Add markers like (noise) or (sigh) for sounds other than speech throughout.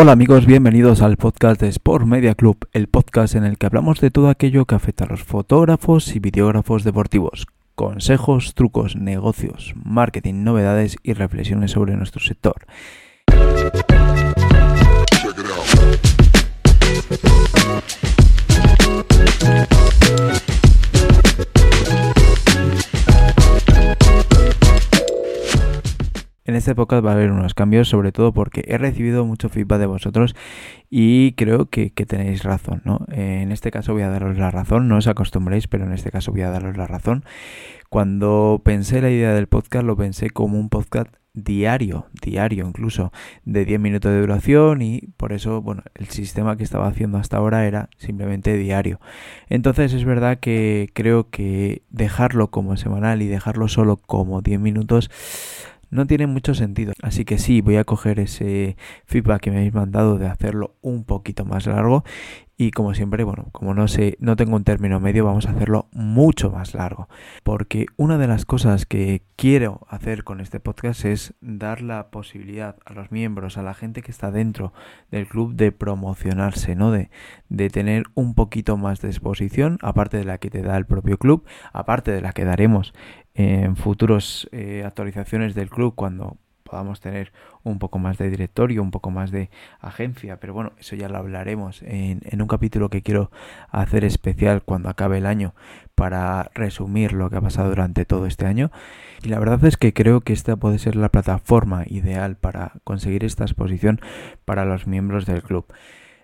Hola amigos, bienvenidos al podcast de Sport Media Club, el podcast en el que hablamos de todo aquello que afecta a los fotógrafos y videógrafos deportivos. Consejos, trucos, negocios, marketing, novedades y reflexiones sobre nuestro sector. En esta época va a haber unos cambios, sobre todo porque he recibido mucho feedback de vosotros y creo que, tenéis razón, ¿no? En este caso voy a daros la razón, no os acostumbréis, pero en este caso voy a daros la razón. Cuando pensé la idea del podcast, lo pensé como un podcast diario, diario incluso, de 10 minutos de duración y por eso, bueno, el sistema que estaba haciendo hasta ahora era simplemente diario. Entonces es verdad que creo que dejarlo como semanal y dejarlo solo como 10 minutos no tiene mucho sentido. Así que sí, voy a coger ese feedback que me habéis mandado de hacerlo un poquito más largo y como siempre, bueno, como no sé, no tengo un término medio, vamos a hacerlo mucho más largo, porque una de las cosas que quiero hacer con este podcast es dar la posibilidad a los miembros, a la gente que está dentro del club de promocionarse, ¿no? De, de tener un poquito más de exposición, aparte de la que te da el propio club, aparte de la que daremos en futuros eh, actualizaciones del club cuando podamos tener un poco más de directorio, un poco más de agencia, pero bueno, eso ya lo hablaremos en, en, un capítulo que quiero hacer especial cuando acabe el año para resumir lo que ha pasado durante todo este año. Y la verdad es que creo que esta puede ser la plataforma ideal para conseguir esta exposición para los miembros del club.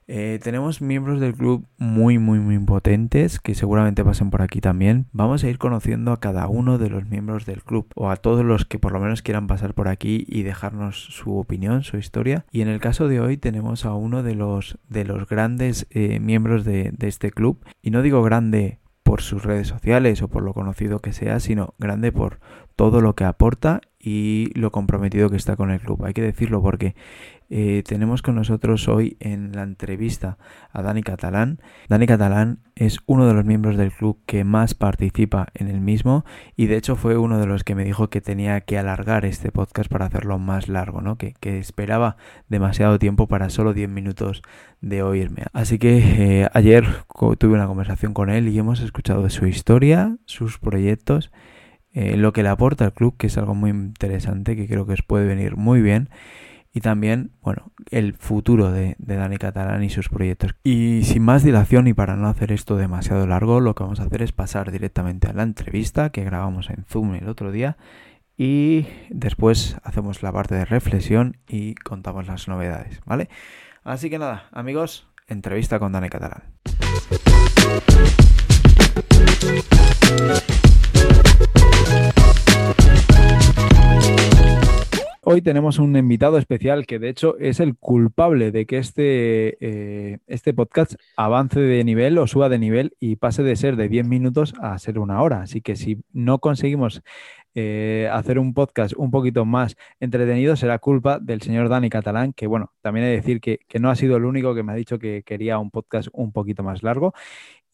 Eh, tenemos miembros del club muy, muy, muy potentes que seguramente pasen por aquí también. Vamos a ir conociendo a cada uno de los miembros del club o a todos los que por lo menos quieran pasar por aquí y dejarnos su opinión, su historia. Y en el caso de hoy tenemos a uno de los, de los grandes eh, miembros de, de este club. Y no digo grande por sus redes sociales o por lo conocido que sea, sino grande por todo lo que aporta y lo comprometido que está con el club. Hay que decirlo porque eh, tenemos con nosotros hoy en la entrevista a Dani Catalán. Dani Catalán es uno de los miembros del club que más participa en el mismo y de hecho fue uno de los que me dijo que tenía que alargar este podcast para hacerlo más largo, ¿no? que, esperaba demasiado tiempo para solo 10 minutos de oírme. Así que eh, ayer tuve una conversación con él y hemos escuchado su historia, sus proyectos eh, lo que le aporta al club, que es algo muy interesante, que creo que os puede venir muy bien. Y también, bueno, el futuro de, Dani Catalán y sus proyectos. Y sin más dilación y para no hacer esto demasiado largo, lo que vamos a hacer es pasar directamente a la entrevista que grabamos en Zoom el otro día. Y después hacemos la parte de reflexión y contamos las novedades, ¿vale? Así que nada, amigos, entrevista con Dani Catalán. Hoy tenemos un invitado especial que de hecho es el culpable de que este, eh, este podcast avance de nivel o suba de nivel y pase de ser de 10 minutos a ser una hora. Así que si no conseguimos eh, hacer un podcast un poquito más entretenido será culpa del señor Dani Catalán, que bueno, también he de decir que, que no ha sido el único que me ha dicho que quería un podcast un poquito más largo.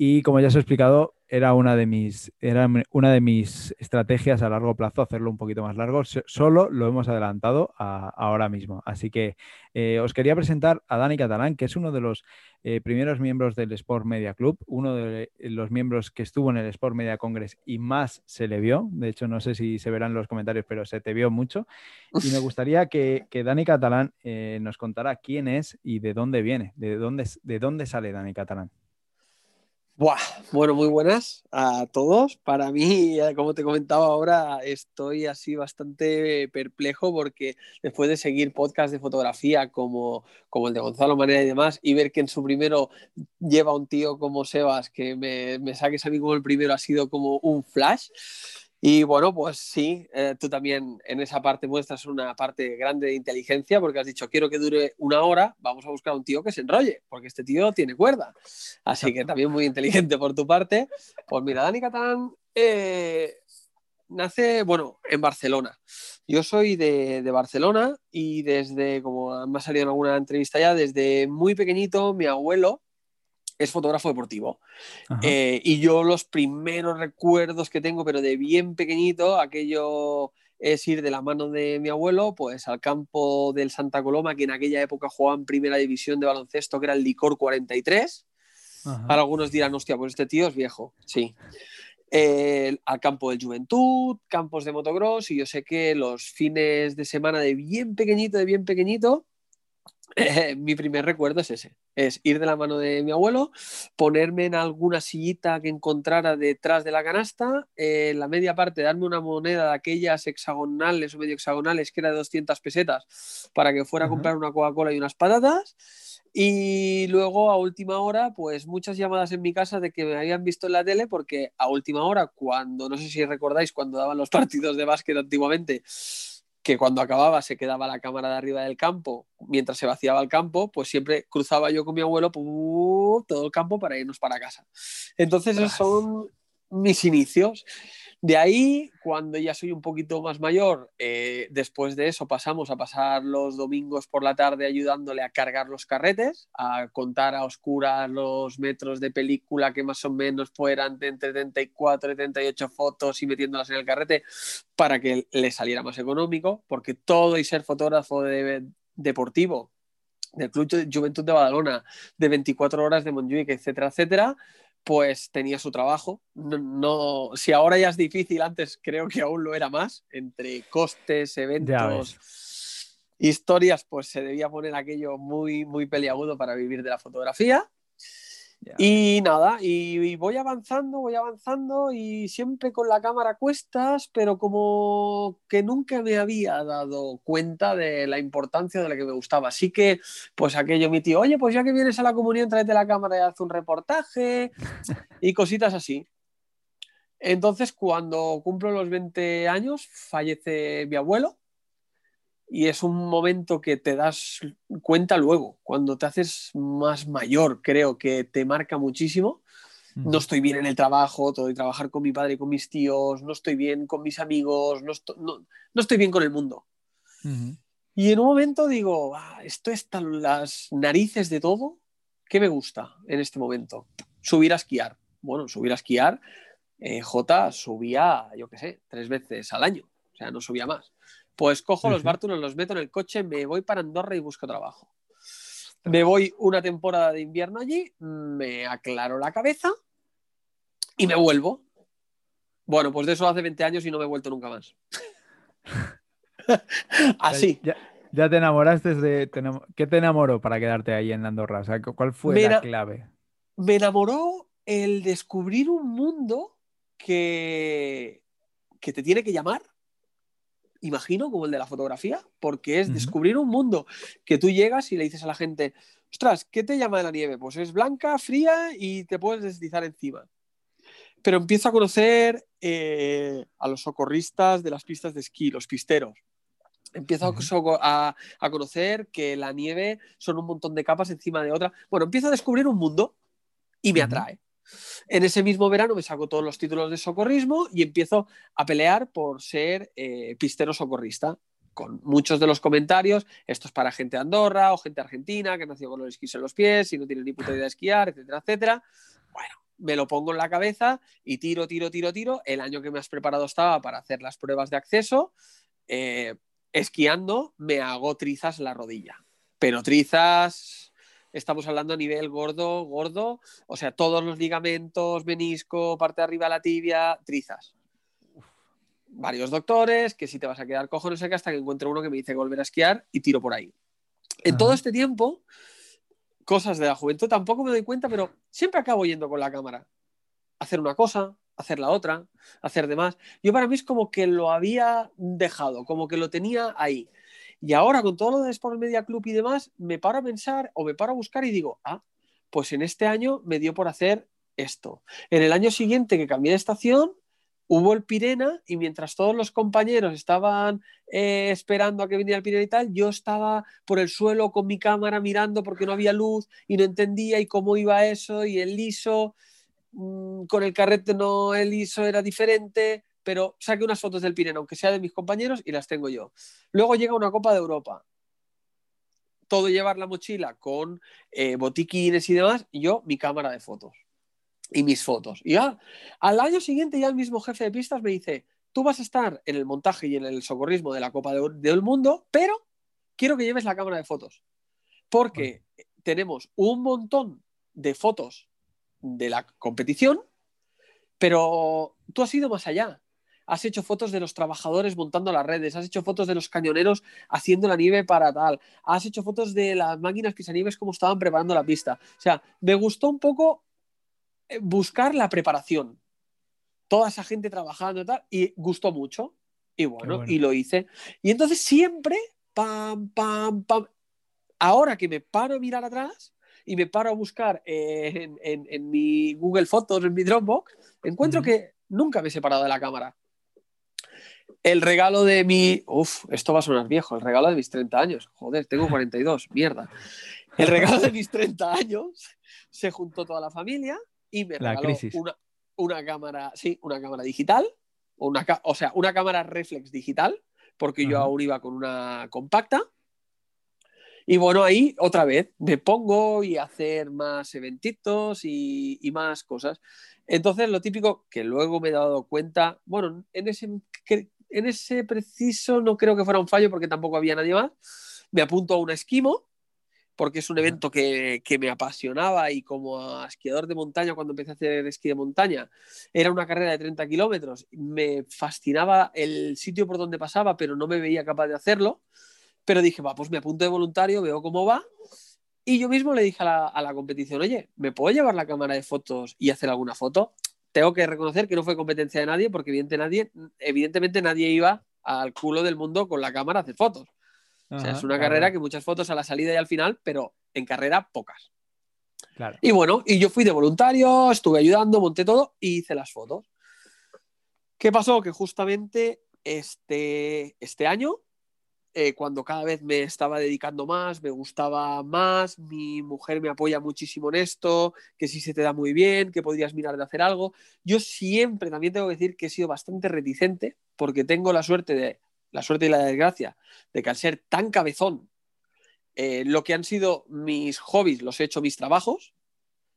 Y como ya os he explicado, era una de mis, era una de mis estrategias a largo plazo hacerlo un poquito más largo. Solo lo hemos adelantado ahora mismo. Así que eh, os quería presentar a Dani Catalán, que es uno de los eh, primeros miembros del Sport Media Club, uno de los miembros que estuvo en el Sport Media Congress y más se le vio. De hecho, no sé si se verán los comentarios, pero se te vio mucho. Y me gustaría que, que Dani Catalán eh, nos contara quién es y de dónde viene, de dónde, de dónde sale Dani Catalán. Buah, bueno, muy buenas a todos. Para mí, como te comentaba ahora, estoy así bastante perplejo porque después de seguir podcast de fotografía como, como el de Gonzalo Manera y demás, y ver que en su primero lleva un tío como Sebas, que me, me saques a mí como el primero, ha sido como un flash. Y bueno, pues sí, eh, tú también en esa parte muestras una parte grande de inteligencia porque has dicho, quiero que dure una hora, vamos a buscar un tío que se enrolle, porque este tío tiene cuerda. Así que también muy inteligente por tu parte. Pues mira, Dani Catalán eh, nace, bueno, en Barcelona. Yo soy de, de, Barcelona y desde, como me ha salido en alguna entrevista ya, desde muy pequeñito mi abuelo es fotógrafo deportivo. Eh, y yo los primeros recuerdos que tengo, pero de bien pequeñito, aquello es ir de la mano de mi abuelo pues al campo del Santa Coloma, que en aquella época jugaba en primera división de baloncesto, que era el Licor 43. Ahora algunos dirán, hostia, pues este tío es viejo. Sí. al campo del Juventud, campos de motocross, y yo sé que los fines de semana de bien pequeñito, de bien pequeñito, (laughs) mi primer recuerdo es ese, es ir de la mano de mi abuelo, ponerme en alguna sillita que encontrara detrás de la canasta, en la media parte darme una moneda de aquellas hexagonales o medio hexagonales que era de 200 pesetas para que fuera a comprar una Coca-Cola y unas patatas. Y luego a última hora, pues muchas llamadas en mi casa de que me habían visto en la tele, porque a última hora, cuando, no sé si recordáis, cuando daban los (laughs) partidos de básquet antiguamente, que cuando acababa se quedaba la cámara de arriba del campo, mientras se vaciaba el campo, pues siempre cruzaba yo con mi abuelo todo el campo para irnos para casa. Entonces esos son mis inicios. De ahí, cuando ya soy un poquito más mayor, eh, después de eso pasamos a pasar los domingos por la tarde ayudándole a cargar los carretes, a contar a oscuras los metros de película que más o menos fueran de entre 34 y 38 fotos y metiéndolas en el carrete para que le saliera más económico, porque todo y ser fotógrafo de, deportivo del Club Juventud de Badalona, de 24 horas de Montjuic, etcétera, etcétera, pues tenía su trabajo. No, si ahora ya es difícil, antes creo que aún lo era más, entre costes, eventos, historias, pues se debía poner aquello muy, muy peliagudo para vivir de la fotografía. Y nada, y, voy avanzando, voy avanzando y siempre con la cámara a cuestas, pero como que nunca me había dado cuenta de la importancia de lo que me gustaba. Así que, pues aquello mi tío, oye, pues ya que vienes a la comunión, tráete la cámara y haz un reportaje (laughs) y cositas así. Entonces, cuando cumplo los 20 años, fallece mi abuelo y es un momento que te das cuenta luego, cuando te haces más mayor, creo que te marca muchísimo. No estoy bien en el trabajo, tengo que trabajar con mi padre y con mis tíos, no estoy bien con mis amigos, no, estoy, bien con el mundo. Y en un momento digo, ah, esto está las narices de todo, ¿qué me gusta en este momento? Subir a esquiar. Bueno, subir a esquiar, eh, J subía, yo qué sé, tres veces al año, o sea, no subía más. Pues cojo los bártulos, los meto en el coche, me voy para Andorra y busco trabajo. Me voy una temporada de invierno allí, me aclaro la cabeza y me vuelvo. Bueno, pues de eso hace 20 años y no me he vuelto nunca más. (laughs) Así. Ya, te enamoraste de. ¿Qué te enamoró para quedarte ahí en Andorra? ¿Cuál fue la clave? Me enamoró el descubrir un mundo que, que te tiene que llamar imagino, como el de la fotografía, porque es descubrir un mundo que tú llegas y le dices a la gente, ostras, ¿qué te llama de la nieve? Pues es blanca, fría y te puedes deslizar encima. Pero empiezo a conocer eh, a los socorristas de las pistas de esquí, los pisteros. Empiezo a, a, conocer que la nieve son un montón de capas encima de otra. Bueno, empiezo a descubrir un mundo y me atrae. En ese mismo verano me saco todos los títulos de socorrismo y empiezo a pelear por ser eh, pistero socorrista. Con muchos de los comentarios, esto es para gente de Andorra o gente argentina que nació con los esquís en los pies y no tiene ni puta idea de esquiar, etcétera, etcétera. Bueno, me lo pongo en la cabeza y tiro, tiro, tiro, tiro. El año que me has preparado estaba para hacer las pruebas de acceso. Eh, esquiando me hago trizas la rodilla. Pero trizas estamos hablando a nivel gordo, gordo, o sea, todos los ligamentos, menisco, parte de arriba de la tibia, trizas. Varios doctores, que si te vas a quedar cojo, no sé qué, hasta que encuentro uno que me dice volver a esquiar y tiro por ahí. En todo este tiempo, cosas de la juventud tampoco me doy cuenta, pero siempre acabo yendo con la cámara. Hacer una cosa, hacer la otra, hacer demás. Yo para mí es como que lo había dejado, como que lo tenía ahí. Y ahora con todo lo de Sport Media Club y demás, me paro a pensar o me paro a buscar y digo, ah, pues en este año me dio por hacer esto. En el año siguiente que cambié de estación, hubo el Pirena y mientras todos los compañeros estaban eh, esperando a que viniera el Pirena y tal, yo estaba por el suelo con mi cámara mirando porque no había luz y no entendía y cómo iba eso y el liso, mm, con el carrete no el liso era diferente pero saqué unas fotos del Pirineo, aunque sea de mis compañeros, y las tengo yo. Luego llega una Copa de Europa. Todo llevar la mochila con eh, botiquines y demás, y yo mi cámara de fotos y mis fotos. Y ya, al año siguiente ya el mismo jefe de pistas me dice, tú vas a estar en el montaje y en el socorrismo de la Copa del Mundo, pero quiero que lleves la cámara de fotos. Porque tenemos un montón de fotos de la competición, pero tú has ido más allá. Has hecho fotos de los trabajadores montando las redes, has hecho fotos de los cañoneros haciendo la nieve para tal, has hecho fotos de las máquinas nieves como estaban preparando la pista. O sea, me gustó un poco eh, buscar la preparación. Toda esa gente trabajando y tal, y gustó mucho. Y bueno, y lo hice. Y entonces siempre, pam, pam, pam. Ahora que me paro a mirar atrás, y me paro a buscar en, mi Google Fotos, en mi Dropbox, encuentro que nunca me he separado de la cámara. El regalo de mi. Uf, esto va a sonar viejo. El regalo de mis 30 años. Joder, tengo 42. Mierda. El regalo de mis 30 años se juntó toda la familia y me regaló una, una, cámara, sí, una cámara digital. Una, o sea, una cámara reflex digital, porque yo aún iba con una compacta. Y bueno, ahí otra vez me pongo y hacer más eventitos y, más cosas. Entonces, lo típico que luego me he dado cuenta, bueno, en ese, en ese preciso no creo que fuera un fallo porque tampoco había nadie más. Me apunto a un esquimo porque es un evento que, que, me apasionaba y como esquiador de montaña, cuando empecé a hacer esquí de montaña, era una carrera de 30 kilómetros, me fascinaba el sitio por donde pasaba, pero no me veía capaz de hacerlo. Pero dije, va, pues me apunto de voluntario, veo cómo va. Y yo mismo le dije a la, competición, oye, ¿me puedo llevar la cámara de fotos y hacer alguna foto? Tengo que reconocer que no fue competencia de nadie, porque evidentemente nadie, evidentemente nadie iba al culo del mundo con la cámara a hacer fotos. o sea, es una carrera que muchas fotos a la salida y al final, pero en carrera pocas. Claro. Y bueno, y yo fui de voluntario, estuve ayudando, monté todo y hice las fotos. ¿Qué pasó? Que justamente este, este año eh, cuando cada vez me estaba dedicando más, me gustaba más, mi mujer me apoya muchísimo en esto, que si se te da muy bien, que podrías mirar de hacer algo. Yo siempre también tengo que decir que he sido bastante reticente porque tengo la suerte de la suerte y la desgracia de que al ser tan cabezón, eh, lo que han sido mis hobbies los he hecho mis trabajos,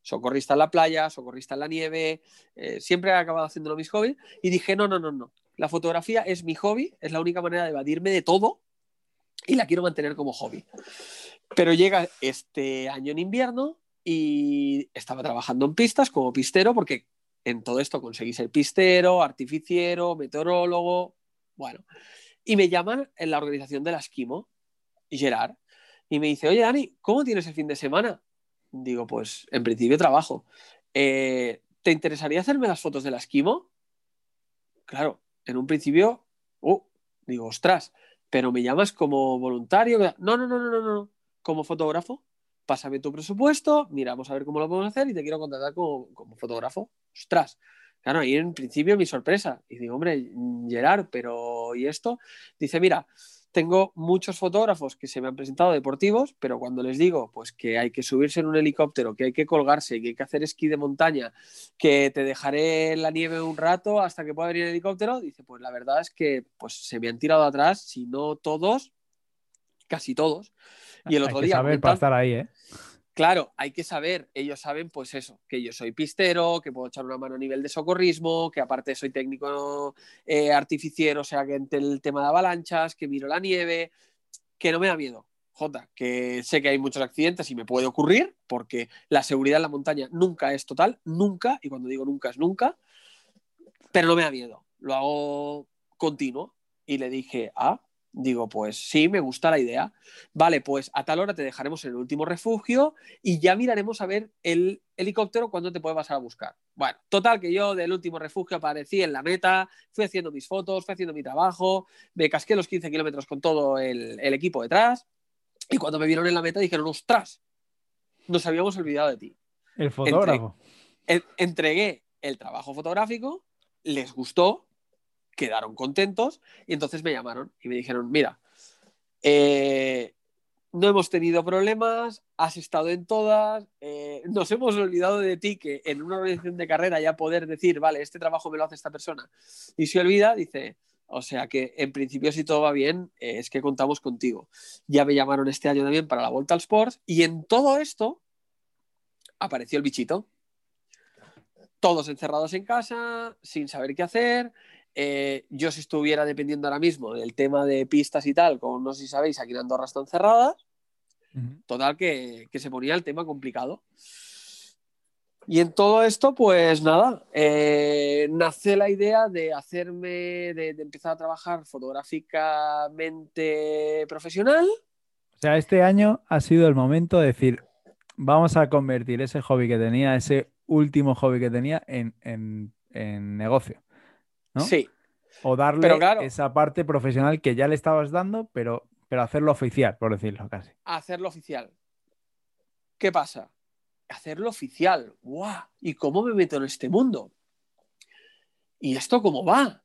socorrista en la playa, socorrista en la nieve, eh, siempre he acabado haciéndolo mis hobbies y dije, no, no, no, no, la fotografía es mi hobby, es la única manera de evadirme de todo y la quiero mantener como hobby. Pero llega este año en invierno y estaba trabajando en pistas como pistero porque en todo esto conseguí ser pistero, artificiero, meteorólogo, bueno. Y me llaman en la organización de la Esquimo, Gerard, y me dice, oye Dani, ¿cómo tienes el fin de semana? Digo, pues en principio trabajo. Eh, ¿Te interesaría hacerme las fotos de la Esquimo? Claro, en un principio, uh, digo, ostras, pero me llamas como voluntario. No, no, no, no, no, no, como fotógrafo. Pásame tu presupuesto, miramos a ver cómo lo podemos hacer y te quiero contratar como, como fotógrafo. Ostras, claro, ahí en principio mi sorpresa. Y digo, hombre, Gerard, pero ¿y esto? Dice, mira, tengo muchos fotógrafos que se me han presentado deportivos, pero cuando les digo pues que hay que subirse en un helicóptero, que hay que colgarse, que hay que hacer esquí de montaña, que te dejaré en la nieve un rato hasta que pueda venir el helicóptero, dice, pues la verdad es que pues se me han tirado atrás, si no todos, casi todos. Y el otro día saber para estar ahí, ¿eh? Claro, hay que saber, ellos saben pues eso, que yo soy pistero, que puedo echar una mano a nivel de socorrismo, que aparte soy técnico eh, artificiero, o sea, que en el tema de avalanchas, que miro la nieve, que no me da miedo. Jota, que sé que hay muchos accidentes y me puede ocurrir, porque la seguridad en la montaña nunca es total, nunca, y cuando digo nunca es nunca, pero no me da miedo, lo hago continuo. Y le dije, ah, Digo, pues sí, me gusta la idea. Vale, pues a tal hora te dejaremos en el último refugio y ya miraremos a ver el helicóptero cuándo te puede pasar a buscar. Bueno, total que yo del último refugio aparecí en la meta, fui haciendo mis fotos, fui haciendo mi trabajo, me casqué los 15 kilómetros con todo el, equipo detrás y cuando me vieron en la meta dijeron, ostras, nos habíamos olvidado de ti. El fotógrafo. entregué el trabajo fotográfico, les gustó, quedaron contentos y entonces me llamaron y me dijeron, mira, eh, no hemos tenido problemas, has estado en todas, eh, nos hemos olvidado de ti que en una organización de carrera ya poder decir, vale, este trabajo me lo hace esta persona y se olvida, dice, o sea que en principio si todo va bien, eh, es que contamos contigo. Ya me llamaron este año también para la Vuelta al Sports y en todo esto apareció el bichito. Todos encerrados en casa, sin saber qué hacer, eh, yo si estuviera dependiendo ahora mismo del tema de pistas y tal, como no sé si sabéis, aquí en Andorra están cerradas, total que, se ponía el tema complicado. Y en todo esto, pues nada, eh, nace la idea de hacerme, de, empezar a trabajar fotográficamente profesional. O sea, este año ha sido el momento de decir, vamos a convertir ese hobby que tenía, ese último hobby que tenía, en, negocio. ¿No? Sí. O darle esa parte profesional que ya le estabas dando, pero, pero hacerlo oficial, por decirlo casi. Hacerlo oficial. ¿Qué pasa? hacerlo oficial. ¡Guau! ¿Y cómo me meto en este mundo? ¿Y esto cómo va?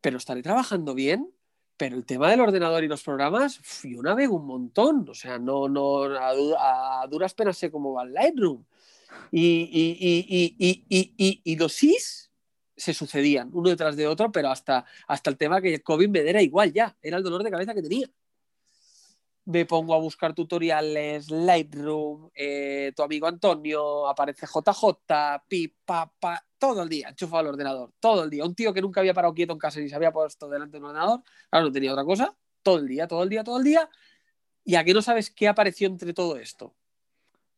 Pero estaré trabajando bien. Pero el tema del ordenador y los programas, yo navego un montón. O sea, no, no, a, duras penas sé cómo va el Lightroom. Y, y, y, los SIS se sucedían uno detrás de otro, pero hasta, hasta el tema que el COVID me diera igual ya. Era el dolor de cabeza que tenía me pongo a buscar tutoriales, Lightroom, eh, tu amigo Antonio, aparece JJ, pi, pa, pa, todo el día, enchufado al ordenador, todo el día. Un tío que nunca había parado quieto en casa y se había puesto delante de un ordenador, ahora no tenía otra cosa, todo el día, todo el día, todo el día. ¿Y a qué no sabes qué apareció entre todo esto?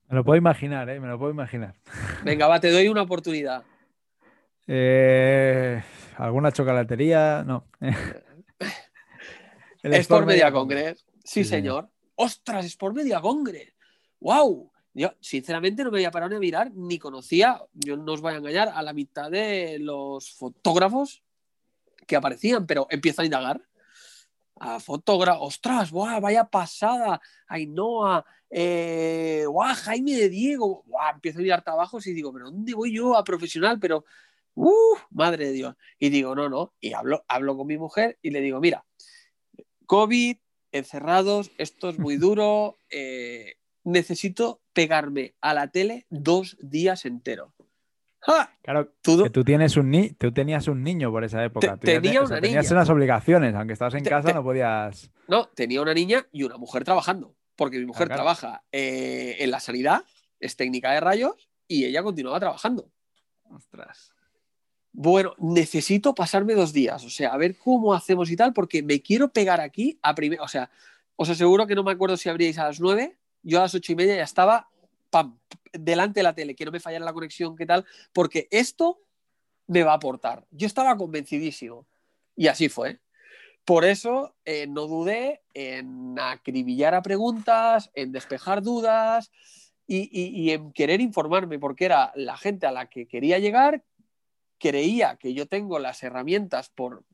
Me lo puedo imaginar, ¿eh? Me lo puedo imaginar. Venga, va, te doy una oportunidad. Eh, ¿Alguna chocolatería? No. (laughs) es por Media Congress. Sí, señor. ¡Ostras! Es por Media Congress. ¡Wow! Yo, sinceramente, no me había parado ni a mirar, ni conocía, yo no os voy a engañar, a la mitad de los fotógrafos que aparecían, pero empiezo a indagar. A fotógrafo, ostras, ¡guau! vaya pasada, Ainhoa, eh. Jaime de Diego, empiezo a mirar trabajos y digo, ¿pero dónde voy yo a profesional? Pero, ¡uh! Madre de Dios. Y digo, no, no. Y hablo, hablo con mi mujer y le digo, mira, COVID, encerrados, esto es muy (laughs) duro, eh, necesito pegarme a la tele dos días enteros. Claro, que tú, tienes un tú tenías un niño por esa época. tenía una Tenías unas obligaciones, aunque estabas en casa no podías... No, tenía una niña y una mujer trabajando, porque mi mujer trabaja eh, en la sanidad, es técnica de rayos, y ella continuaba trabajando. Ostras bueno, necesito pasarme dos días, o sea, a ver cómo hacemos y tal, porque me quiero pegar aquí a primero, o sea, os aseguro que no me acuerdo si abríais a las nueve, yo a las ocho y media ya estaba, pam, delante de la tele, que no me fallara la conexión, qué tal, porque esto me va a aportar. Yo estaba convencidísimo y así fue. Por eso eh, no dudé en acribillar a preguntas, en despejar dudas y, y en querer informarme, porque era la gente a la que quería llegar, creía que yo tengo las herramientas por,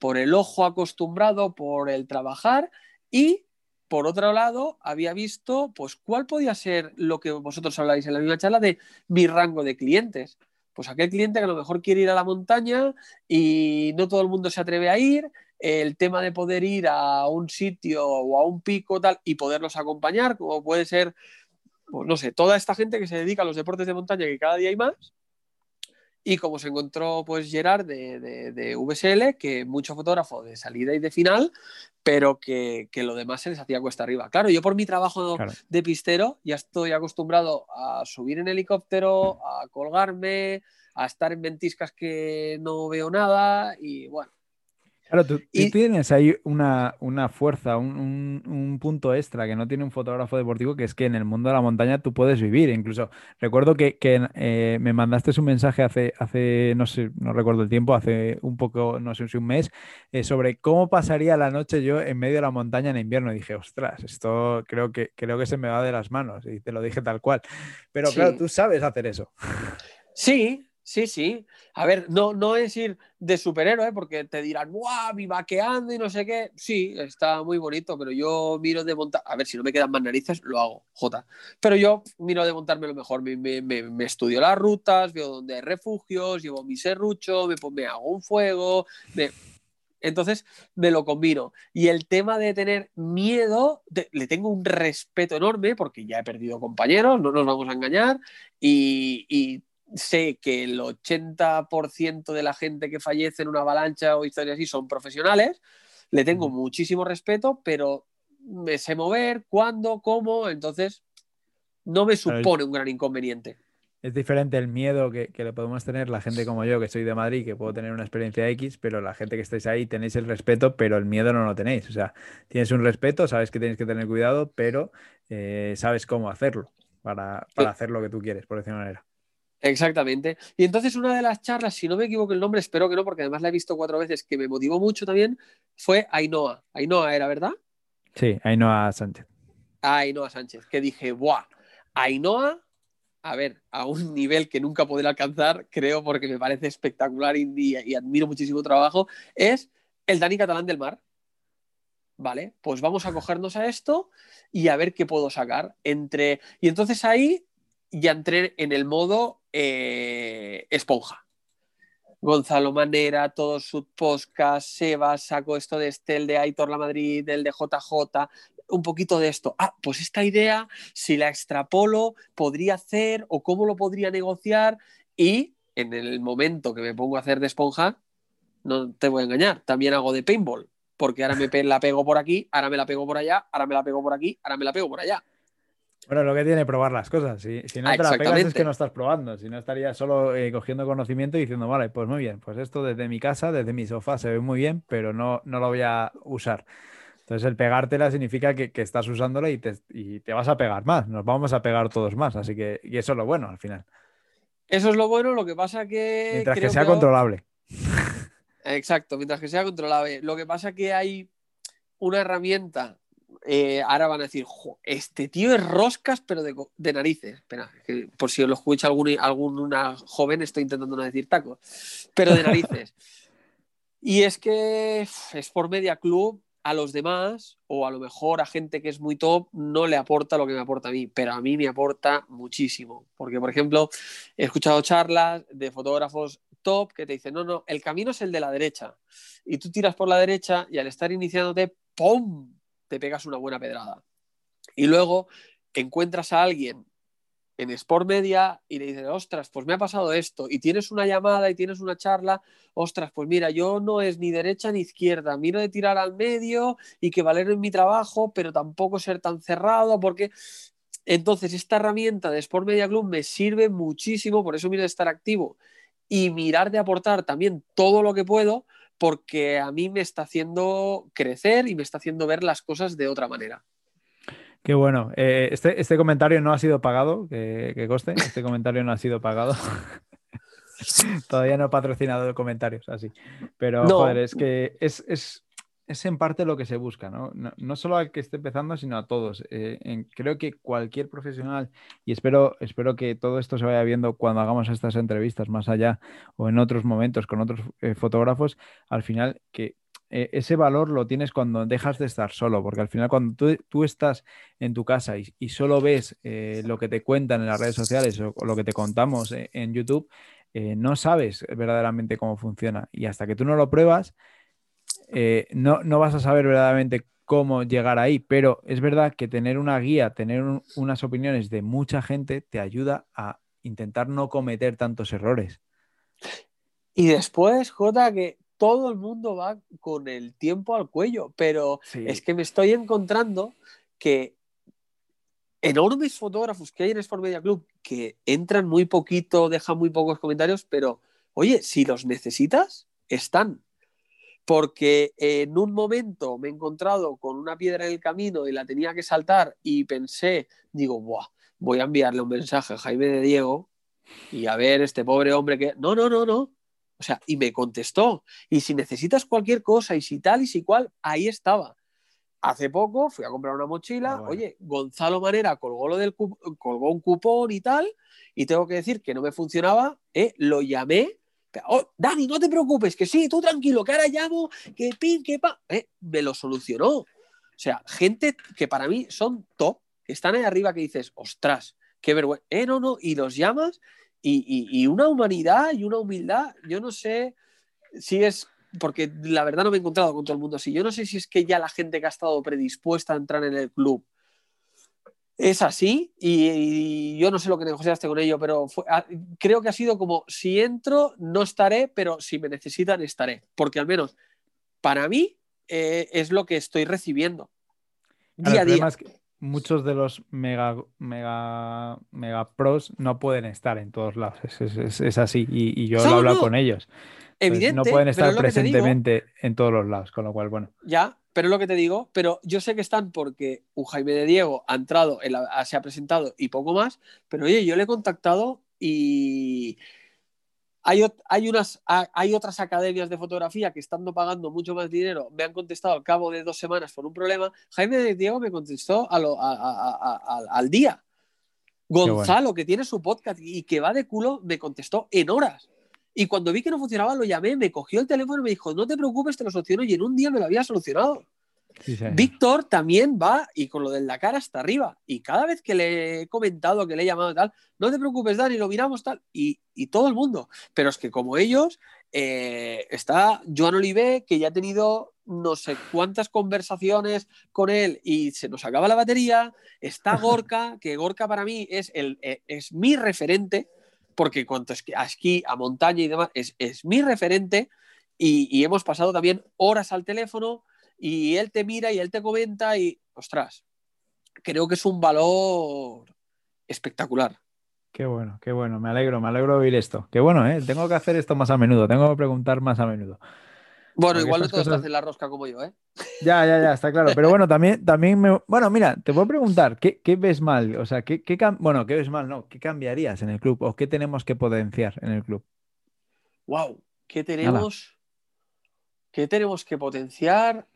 por el ojo acostumbrado, por el trabajar y por otro lado, había visto pues cuál podía ser lo que vosotros habláis en la misma charla de mi rango de clientes. Pues aquel cliente que a lo mejor quiere ir a la montaña y no todo el mundo se atreve a ir, el tema de poder ir a un sitio o a un pico tal y poderlos acompañar, como puede ser, pues no sé, toda esta gente que se dedica a los deportes de montaña, que cada día hay más, y como se encontró pues Gerard de, de, VSL, que mucho fotógrafo de salida y de final, pero que, lo demás se les hacía cuesta arriba. Claro, yo por mi trabajo de pistero ya estoy acostumbrado a subir en helicóptero, a colgarme, a estar en ventiscas que no veo nada y bueno, Claro, tú, tienes ahí una, fuerza, un, punto extra que no tiene un fotógrafo deportivo, que es que en el mundo de la montaña tú puedes vivir. Incluso recuerdo que, eh, me mandaste un mensaje hace, hace, no sé, no recuerdo el tiempo, hace un poco, no sé si un mes, eh, sobre cómo pasaría la noche yo en medio de la montaña en invierno. Y dije, ostras, esto creo que, creo que se me va de las manos. Y te lo dije tal cual. Pero claro, tú sabes hacer eso. Sí, Sí, sí. A ver, no, no es ir de superhéroe, porque te dirán, ¡guau! Vi vaqueando y no sé qué. Sí, está muy bonito, pero yo miro de montar. A ver, si no me quedan más narices, lo hago, J. Pero yo miro de montarme lo mejor. Me, me, estudio las rutas, veo dónde hay refugios, llevo mi serrucho, me, me hago un fuego. Entonces me lo combino. Y el tema de tener miedo, le tengo un respeto enorme porque ya he perdido compañeros, no nos vamos a engañar. Y, y sé que el 80% de la gente que fallece en una avalancha o historias así son profesionales, le tengo muchísimo respeto, pero me sé mover, cuándo, cómo, entonces no me supone un gran inconveniente. es diferente el miedo que, le podemos tener la gente como yo, que soy de Madrid, que puedo tener una experiencia X, pero la gente que estáis ahí tenéis el respeto, pero el miedo no lo tenéis. O sea, tienes un respeto, sabes que tienes que tener cuidado, pero eh, sabes cómo hacerlo para, para hacer lo que tú quieres, por decirlo de manera. Exactamente. Y entonces una de las charlas, si no me equivoco el nombre, espero que no, porque además la he visto cuatro veces, que me motivó mucho también, fue Ainhoa. Ainhoa era, ¿verdad? Sí, Ainhoa Sánchez. Ainhoa Sánchez, que dije, ¡buah! Ainhoa a ver, a un nivel que nunca podré alcanzar, creo, porque me parece espectacular y, admiro muchísimo trabajo, es el Dani Catalán del Mar. Vale, pues vamos a cogernos a esto y a ver qué puedo sacar. Entre... Y entonces ahí ya entré en el modo eh, esponja. Gonzalo Manera, todos sus podcasts, Seba, saco esto de Estel, de Aitor La Madrid, del de JJ, un poquito de esto. Ah, pues esta idea, si la extrapolo, podría hacer o cómo lo podría negociar. Y en el momento que me pongo a hacer de esponja, no te voy a engañar, también hago de paintball, porque ahora me la pego por aquí, ahora me la pego por allá, ahora me la pego por aquí, ahora me la pego por allá. Bueno, lo que tiene probar las cosas. Si, no te la pegas es que no estás probando. Si no estarías solo eh, cogiendo conocimiento y diciendo, vale, pues muy bien, pues esto desde mi casa, desde mi sofá se ve muy bien, pero no, no lo voy a usar. Entonces el pegártela significa que, estás usándola y te, vas a pegar más, nos vamos a pegar todos más, así que y eso es lo bueno al final. Eso es lo bueno, lo que pasa que... Mientras que sea controlable. Exacto, mientras que sea controlable. Lo que pasa que hay una herramienta, eh, ahora van a decir, este tío es roscas, pero de, narices. Espera, por si lo escucha algún, alguna joven, estoy intentando no decir taco, pero de narices. (laughs) y es que es por Media Club a los demás o a lo mejor a gente que es muy top no le aporta lo que me aporta a mí, pero a mí me aporta muchísimo. Porque, por ejemplo, he escuchado charlas de fotógrafos top que te dicen, no, no, el camino es el de la derecha. Y tú tiras por la derecha y al estar iniciándote, ¡pum! Te pegas una buena pedrada. Y luego encuentras a alguien en Sport Media y le dices, ostras, pues me ha pasado esto, y tienes una llamada y tienes una charla, ostras, pues mira, yo no es ni derecha ni izquierda, miro de tirar al medio y que valer en mi trabajo, pero tampoco ser tan cerrado, porque entonces esta herramienta de Sport Media Club me sirve muchísimo, por eso miro de estar activo y mirar de aportar también todo lo que puedo, porque a mí me está haciendo crecer y me está haciendo ver las cosas de otra manera. Qué bueno. Eh, este, este, comentario no ha sido pagado, que, que coste. Este comentario no ha sido pagado. (laughs) Todavía no he patrocinado comentarios así. Pero, joder, es que es, en parte lo que se busca, ¿no? No, solo al que esté empezando, sino a todos. Eh, creo que cualquier profesional, y espero, espero que todo esto se vaya viendo cuando hagamos estas entrevistas más allá o en otros momentos con otros eh, fotógrafos, al final que e, ese valor lo tienes cuando dejas de estar solo, porque al final cuando tú, estás en tu casa y, solo ves eh, lo que te cuentan en las redes sociales o, lo que te contamos eh, en YouTube, eh, no sabes verdaderamente cómo funciona. Y hasta que tú no lo pruebas, no, no, vas a saber verdaderamente cómo llegar ahí. Pero es verdad que tener una guía, tener unas opiniones de mucha gente, te ayuda a intentar no cometer tantos errores. Y después, Jota, que todo el mundo va con el tiempo al cuello, pero es que me estoy encontrando que enormes fotógrafos que hay en Sport Media Club que entran muy poquito, dejan muy pocos comentarios, pero oye, si los necesitas, están. Porque en un momento me he encontrado con una piedra en el camino y la tenía que saltar y pensé, digo, Buah, voy a enviarle un mensaje a Jaime de Diego y a ver este pobre hombre que... No, no, no, no. O sea, y me contestó. Y si necesitas cualquier cosa y si tal y si cual, ahí estaba. Hace poco fui a comprar una mochila, oye, Gonzalo Manera colgó, lo del colgó un cupón y tal, y tengo que decir que no me funcionaba, ¿eh? lo llamé, oh, Dani, no te preocupes, que sí, tú tranquilo, que ahora llamo, que pin, que pa, ¿eh? me lo solucionó. O sea, gente que para mí son top, que están ahí arriba que dices, ostras, qué vergüenza, eh, no, no, y los llamas y, una humanidad y una humildad, yo no sé si es, porque la verdad no me he encontrado con todo el mundo así, yo no sé si es que ya la gente que ha estado predispuesta a entrar en el club es así y, yo no sé lo que negociaste con ello, pero creo que ha sido como, si entro, no estaré, pero si me necesitan, estaré, porque al menos para mí eh, es lo que estoy recibiendo día a día muchos de los mega, mega, mega pros no pueden estar en todos lados. Es, así. Y, yo lo he hablado con ellos. Evidente, no pueden estar presentemente en todos los lados, con lo cual, bueno. Ya, pero es lo que te digo, pero yo sé que están porque un Jaime de Diego ha entrado, se ha presentado y poco más, pero oye, yo le he contactado y hay, hay, unas, hay otras academias de fotografía que estando pagando mucho más dinero me han contestado al cabo de dos semanas por un problema. Jaime de Diego me contestó al día. Gonzalo, que tiene su podcast y que va de culo, me contestó en horas. Y cuando vi que no funcionaba, lo llamé, me cogió el teléfono y me dijo, no te preocupes, te lo soluciono. Y en un día me lo había solucionado. Víctor también va y con lo de la cara hasta arriba. Y cada vez que le he comentado, que le he llamado tal, no te preocupes, Dani, lo miramos tal. Y, todo el mundo. Pero es que como ellos, eh, está Joan Olivé, que ya ha tenido no sé cuántas conversaciones con él y se nos acaba la batería. Está (laughs) Gorka, que Gorka para mí es, el, eh, es mi referente porque cuanto a esquí, a montaña y demás, es, mi referente y, hemos pasado también horas al teléfono y él te mira y él te comenta y, ostras, creo que es un valor espectacular. Qué bueno, qué bueno, me alegro, me alegro de oír esto. Qué bueno, ¿eh? Tengo que hacer esto más a menudo, tengo que preguntar más a menudo. Bueno, igual no todos hacen la rosca como yo, ¿eh? Ya, ya, ya, está claro. Pero bueno, también, también me. Bueno, mira, te puedo preguntar, ¿qué, ves mal? O sea, ¿qué, qué bueno, ¿qué ves mal? No, ¿qué cambiarías en el club? ¿O qué tenemos que potenciar en el club? Wow, ¿qué tenemos? ¿Qué tenemos que potenciar?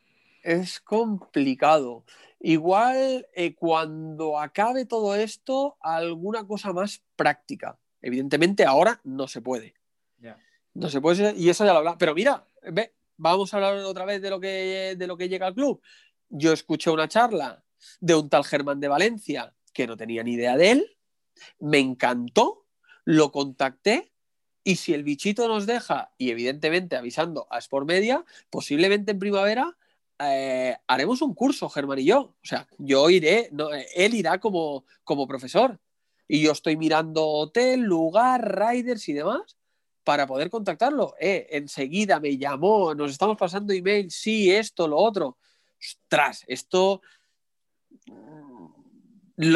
Es complicado. Igual eh, cuando acabe todo esto, alguna cosa más práctica. Evidentemente ahora no se puede. No se puede, y eso ya lo habla. Pero mira, ve, vamos a hablar otra vez de lo que, de lo que llega al club. Yo escuché una charla de un tal Germán de Valencia que no tenía ni idea de él, me encantó, lo contacté y si el bichito nos deja, y evidentemente avisando a Sport Media, posiblemente en primavera eh, haremos un curso, Germán y yo. O sea, yo iré, no, él irá como, como profesor. Y yo estoy mirando hotel, lugar, riders y demás para poder contactarlo. Eh, enseguida me llamó, nos estamos pasando email, sí, esto, lo otro. Ostras, esto.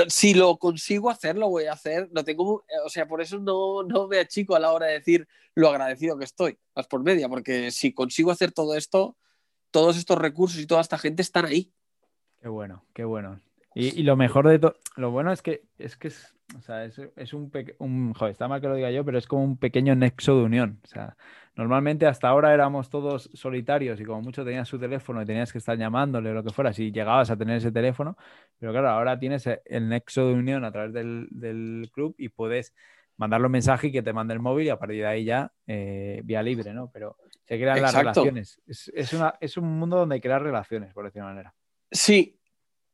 si lo consigo hacer, lo voy a hacer. Lo tengo, o sea, por eso no, no me achico a la hora de decir lo agradecido que estoy, más por media, porque si consigo hacer todo esto, todos estos recursos y toda esta gente están ahí. Qué bueno, qué bueno. Y, lo mejor de todo, lo bueno es que es que es, o sea, es, un, un, joder, está mal que lo diga yo, pero es como un pequeño nexo de unión. O sea, normalmente hasta ahora éramos todos solitarios y como mucho tenías su teléfono y tenías que estar llamándole o lo que fuera, si llegabas a tener ese teléfono, pero claro, ahora tienes el nexo de unión a través del, club y puedes mandarle un mensaje y que te mande el móvil y a partir de ahí ya eh, vía libre, ¿no? Pero se crean las relaciones. Es, es, una, es un mundo donde crear relaciones, por decir una manera. Sí,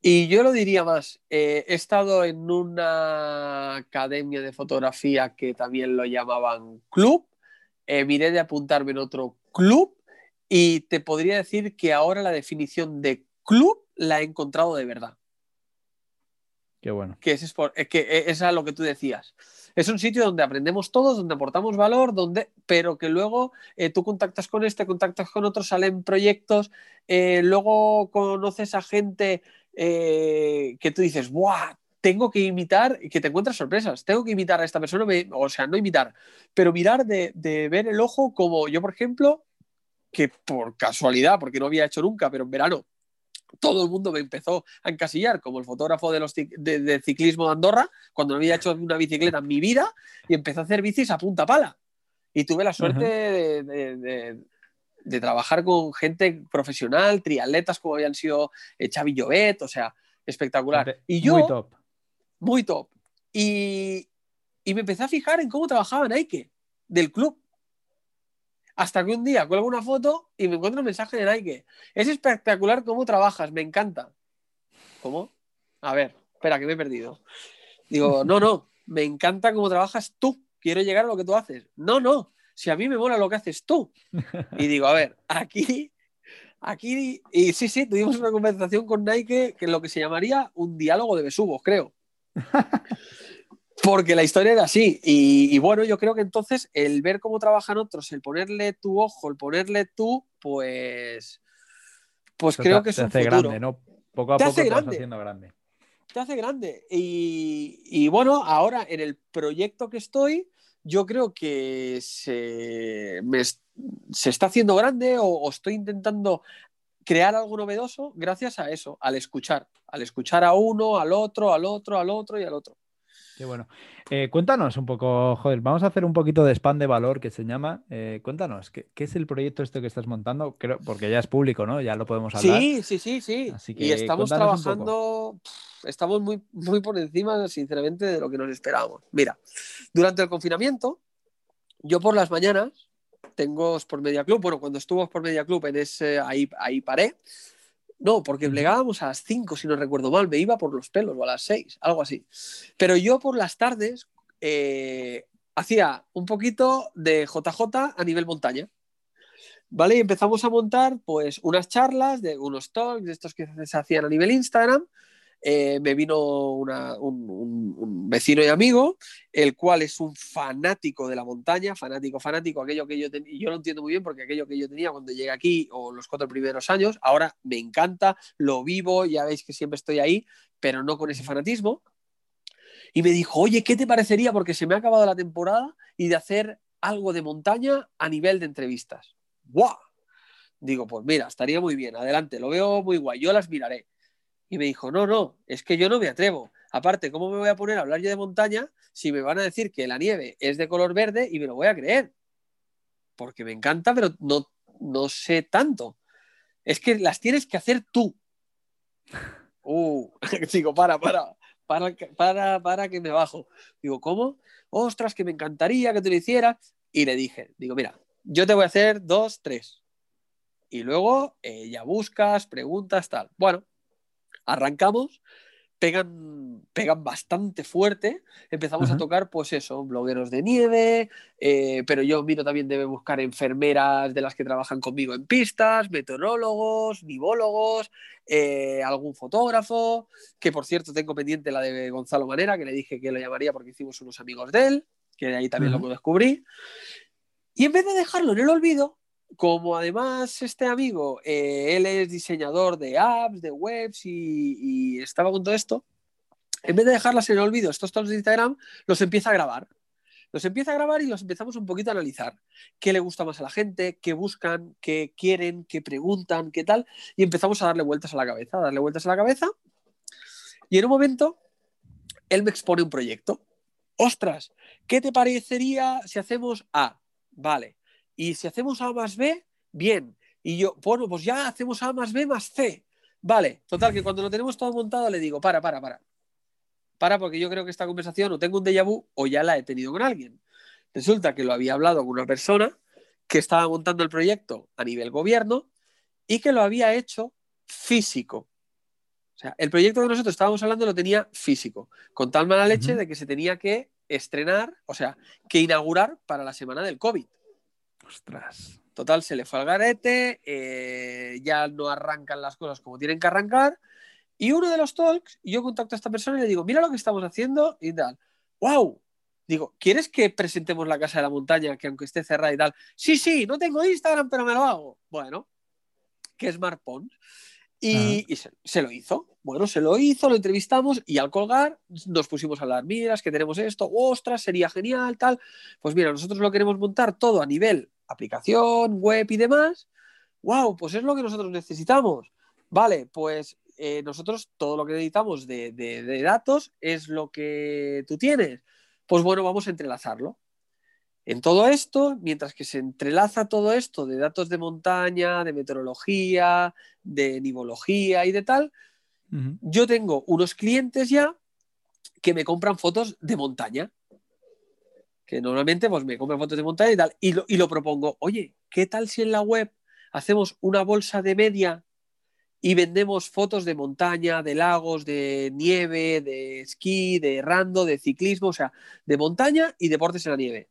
y yo lo diría más, eh, he estado en una academia de fotografía que también lo llamaban club, eh, miré de apuntarme en otro club y te podría decir que ahora la definición de club la he encontrado de verdad. Qué bueno. Que es, que e, es lo que tú decías. Es un sitio donde aprendemos todos, donde aportamos valor, donde, pero que luego eh, tú contactas con este, contactas con otro, salen proyectos, luego conoces a gente eh, que tú dices, ¡buah! Tengo que imitar y que te encuentras sorpresas. Tengo que imitar a esta persona, o sea, no imitar, pero mirar de, ver el ojo como yo, por ejemplo, que por casualidad, porque no había hecho nunca, pero en verano todo el mundo me empezó a encasillar como el fotógrafo de, los de, ciclismo de Andorra, cuando no había hecho una bicicleta en mi vida, y empecé a hacer bicis a punta pala. Y tuve la suerte de, de trabajar con gente profesional, triatletas como habían sido eh, Xavi Llobet, o sea, espectacular. Y yo, muy top. Muy top. Y, me empecé a fijar en cómo trabajaba Nike del club. Hasta que un día cuelgo una foto y me encuentro un mensaje de Nike. Es espectacular cómo trabajas, me encanta. ¿Cómo? A ver, espera, que me he perdido. Digo, no, no, me encanta cómo trabajas tú. Quiero llegar a lo que tú haces. No, no, si a mí me mola lo que haces tú. Y digo, a ver, aquí, aquí, y sí, sí, tuvimos una conversación con Nike que es lo que se llamaría un diálogo de besugos, creo. Porque la historia era así. Y, bueno, yo creo que entonces el ver cómo trabajan otros, el ponerle tu ojo, el ponerle tú, pues. Pues creo que es te un hace grande, ¿no? Poco a poco te vas haciendo grande. te hace grande. Y, bueno, ahora en el proyecto que estoy, yo creo que se, se está haciendo grande o, estoy intentando crear algo novedoso gracias a eso, al escuchar, al escuchar a uno, al otro, al otro, al otro y al otro. Qué bueno. Eh, cuéntanos un poco, joder, vamos a hacer un poquito de spam de valor que se llama. Eh, cuéntanos, ¿qué, es el proyecto este que estás montando? Creo, porque ya es público, ¿no? Ya lo podemos hablar. Sí, sí, sí, sí. y estamos trabajando, estamos muy, muy por encima, sinceramente, de lo que nos esperábamos. Mira, durante el confinamiento, yo por las mañanas tengo por Media Club, bueno, cuando estuvo por Media Club, en ese, ahí, ahí paré. No, porque plegábamos a las 5, si no recuerdo mal, me iba por los pelos o a las 6, algo así. Pero yo por las tardes eh, hacía un poquito de JJ a nivel montaña. ¿Vale? Y empezamos a montar pues unas charlas de unos talks de estos que se hacían a nivel Instagram eh, me vino un, vecino y amigo, el cual es un fanático de la montaña, fanático, fanático, aquello que yo tenía, yo lo entiendo muy bien porque aquello que yo tenía cuando llegué aquí o los cuatro primeros años, ahora me encanta, lo vivo, ya veis que siempre estoy ahí, pero no con ese fanatismo. Y me dijo, oye, ¿qué te parecería? Porque se me ha acabado la temporada y de hacer algo de montaña a nivel de entrevistas. ¡Buah! Digo, pues mira, estaría muy bien, adelante, lo veo muy guay, yo las miraré. Y me dijo, no, no, es que yo no me atrevo. Aparte, ¿cómo me voy a poner a hablar yo de montaña si me van a decir que la nieve es de color verde y me lo voy a creer? Porque me encanta, pero no, no sé tanto. Es que las tienes que hacer tú. (laughs) Uh, (laughs) digo, para, para, para, para, para que me bajo. Digo, ¿cómo? Ostras, que me encantaría que te lo hicieras. Y le dije, digo, mira, yo te voy a hacer dos, tres. Y luego eh, ya buscas, preguntas, tal. Bueno, arrancamos, pegan, pegan bastante fuerte, empezamos a tocar, pues eso, blogueros de nieve, eh, pero yo miro también debe buscar enfermeras de las que trabajan conmigo en pistas, meteorólogos, nivólogos, eh, algún fotógrafo, que por cierto tengo pendiente la de Gonzalo Manera, que le dije que lo llamaría porque hicimos unos amigos de él, que de ahí también lo descubrí. Y en vez de dejarlo en el olvido, como además este amigo, eh, él es diseñador de apps, de webs y, estaba con todo esto, en vez de dejarlas en el olvido, estos tonos de Instagram, los empieza a grabar. Los empieza a grabar y los empezamos un poquito a analizar. ¿Qué le gusta más a la gente? ¿Qué buscan? ¿Qué quieren? ¿Qué preguntan? ¿Qué tal? Y empezamos a darle vueltas a la cabeza, a darle vueltas a la cabeza. Y en un momento, él me expone un proyecto. Ostras, ¿qué te parecería si hacemos A? Vale, y si hacemos A más B, bien. Y yo, bueno, pues ya hacemos A más B más C. Vale, total, que cuando lo tenemos todo montado le digo, para, para, para. Para, porque yo creo que esta conversación o tengo un déjà vu o ya la he tenido con alguien. Resulta que lo había hablado con una persona que estaba montando el proyecto a nivel gobierno y que lo había hecho físico. O sea, el proyecto que nosotros estábamos hablando lo tenía físico, con tal mala leche de que se tenía que estrenar, o sea, que inaugurar para la semana del COVID. Ostras. Total, se le fue al garete, eh, ya no arrancan las cosas como tienen que arrancar. Y uno de los talks, yo contacto a esta persona y le digo, mira lo que estamos haciendo y tal. ¡Wow! Digo, ¿quieres que presentemos la casa de la montaña, que aunque esté cerrada y tal? Sí, sí, no tengo Instagram, pero me lo hago. Bueno, que es Mark Y, se, lo hizo. Bueno, se lo hizo, lo entrevistamos y al colgar nos pusimos a hablar, miras que tenemos esto, ostras, sería genial, tal. Pues mira, nosotros lo queremos montar todo a nivel aplicación, web y demás. ¡Wow! Pues es lo que nosotros necesitamos. Vale, pues eh, nosotros todo lo que necesitamos de, de datos es lo que tú tienes. Pues bueno, vamos a entrelazarlo. En todo esto, mientras que se entrelaza todo esto de datos de montaña, de meteorología, de nivología y de tal, yo tengo unos clientes ya que me compran fotos de montaña. Que normalmente pues, me compran fotos de montaña y tal. Y lo, y lo propongo, oye, ¿qué tal si en la web hacemos una bolsa de media y vendemos fotos de montaña, de lagos, de nieve, de esquí, de rando, de ciclismo, o sea, de montaña y deportes en la nieve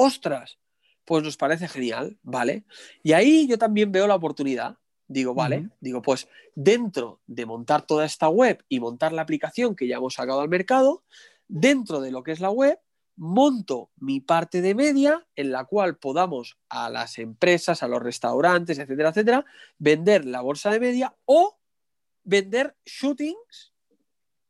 ostras, pues nos parece genial, ¿vale? Y ahí yo también veo la oportunidad. Digo, vale, digo, pues dentro de montar toda esta web y montar la aplicación que ya hemos sacado al mercado, dentro de lo que es la web, monto mi parte de media en la cual podamos a las empresas, a los restaurantes, etcétera, etcétera, vender la bolsa de media o vender shootings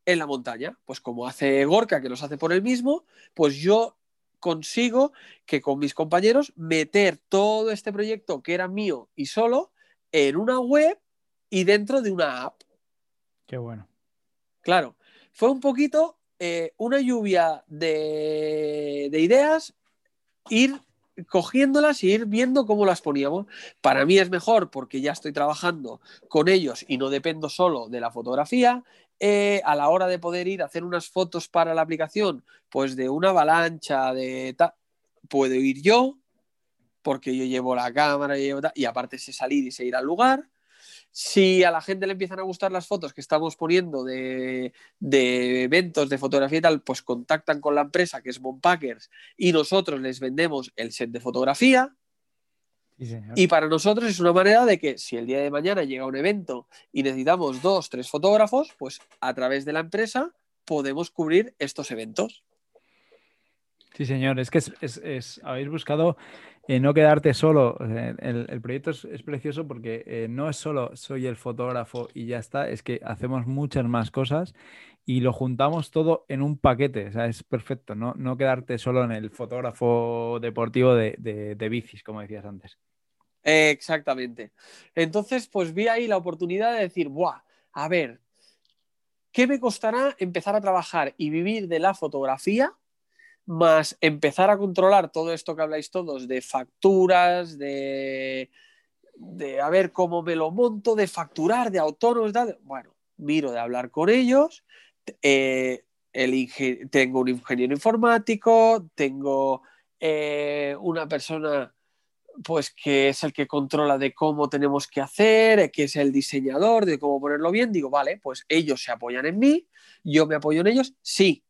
en la montaña. Pues como hace Gorka, que los hace por él mismo, pues yo consigo que con mis compañeros meter todo este proyecto que era mío y solo en una web y dentro de una app. Qué bueno. Claro, fue un poquito eh, una lluvia de, de ideas, ir cogiéndolas y ir viendo cómo las poníamos. Para mí es mejor porque ya estoy trabajando con ellos y no dependo solo de la fotografía. Eh, a la hora de poder ir a hacer unas fotos para la aplicación, pues de una avalancha, de tal, puedo ir yo, porque yo llevo la cámara y, y aparte sé salir y sé ir al lugar. Si a la gente le empiezan a gustar las fotos que estamos poniendo de, eventos de fotografía y tal, pues contactan con la empresa que es Monpackers y nosotros les vendemos el set de fotografía. Y para nosotros es una manera de que si el día de mañana llega un evento y necesitamos dos, tres fotógrafos, pues a través de la empresa podemos cubrir estos eventos. Sí, señor, es que es, habéis buscado eh, no quedarte solo. el, proyecto es, precioso porque eh, no es solo soy el fotógrafo y ya está, es que hacemos muchas más cosas y lo juntamos todo en un paquete. O sea, es perfecto, no, no quedarte solo en el fotógrafo deportivo de, bicis, como decías antes. Exactamente. Entonces, pues vi ahí la oportunidad de decir, ¡buah! A ver, ¿qué me costará empezar a trabajar y vivir de la fotografía? más empezar a controlar todo esto que habláis todos de facturas, de, a ver cómo me lo monto, de facturar, de autónomos, bueno, miro de hablar con ellos, eh, tengo un ingeniero informático, tengo eh, una persona pues que es el que controla de cómo tenemos que hacer, que es el diseñador, de cómo ponerlo bien, digo, vale, pues ellos se apoyan en mí, yo me apoyo en ellos, sí,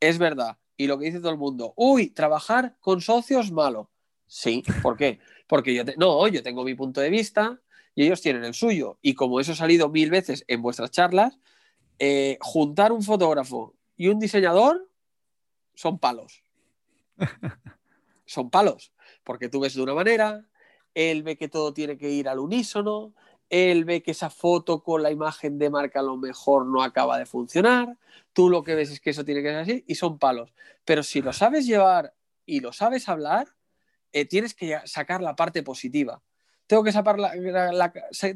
es verdad, y lo que dice todo el mundo, uy, trabajar con socios malo. Sí, ¿por qué? Porque yo, no, yo tengo mi punto de vista y ellos tienen el suyo. Y como eso ha salido mil veces en vuestras charlas, eh, juntar un fotógrafo y un diseñador son palos. (laughs) son palos, porque tú ves de una manera, él ve que todo tiene que ir al unísono, él ve que esa foto con la imagen de marca a lo mejor no acaba de funcionar, tú lo que ves es que eso tiene que ser así y son palos. Pero si lo sabes llevar y lo sabes hablar, eh, tienes que sacar la parte positiva. Tengo que, sacar la,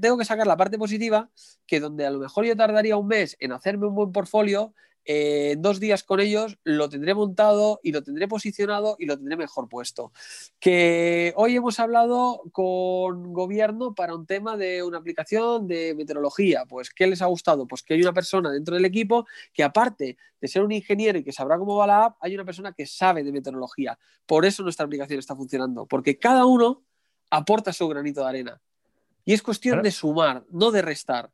tengo que sacar la parte positiva que donde a lo mejor yo tardaría un mes en hacerme un buen portfolio, eh, dos días con ellos lo tendré montado y lo tendré posicionado y lo tendré mejor puesto. Que hoy hemos hablado con gobierno para un tema de una aplicación de meteorología. Pues, ¿qué les ha gustado? Pues que hay una persona dentro del equipo que aparte de ser un ingeniero y que sabrá cómo va la app, hay una persona que sabe de meteorología. Por eso nuestra aplicación está funcionando, porque cada uno aporta su granito de arena. Y es cuestión de sumar, no de restar.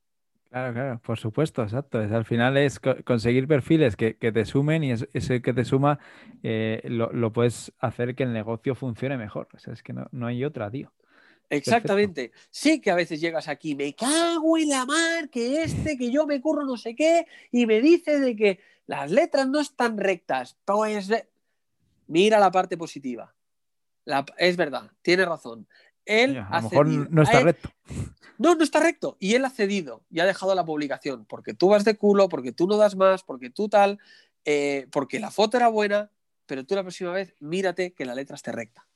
Claro, claro, por supuesto, exacto. al final es conseguir perfiles que, te sumen y ese que te suma eh, lo, puedes hacer que el negocio funcione mejor. O sea, es que no, hay otra, tío. Exactamente. Sí que a veces llegas aquí, me cago en la mar, que este, que yo me curro no sé qué, y me dice de que las letras no están rectas. Pues mira la parte positiva. es verdad, tiene razón. Él a lo mejor no está recto. No, no está recto. Y él ha cedido y ha dejado la publicación porque tú vas de culo, porque tú no das más, porque tú tal, eh, porque la foto era buena, pero tú la próxima vez mírate que la letra esté recta.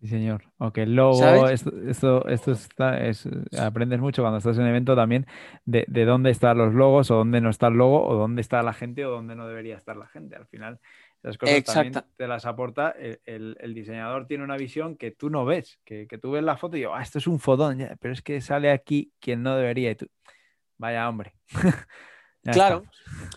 Sí, señor. Ok, luego esto, esto, está, es, aprendes mucho cuando estás en un evento también de, de, dónde están los logos o dónde no está el logo o dónde está la gente o dónde no debería estar la gente. Al final esas cosas también te las aporta. El, diseñador tiene una visión que tú no ves, que, tú ves la foto y yo, ah, esto es un fotón, pero es que sale aquí quien no debería. Y tú, vaya hombre. (laughs) claro.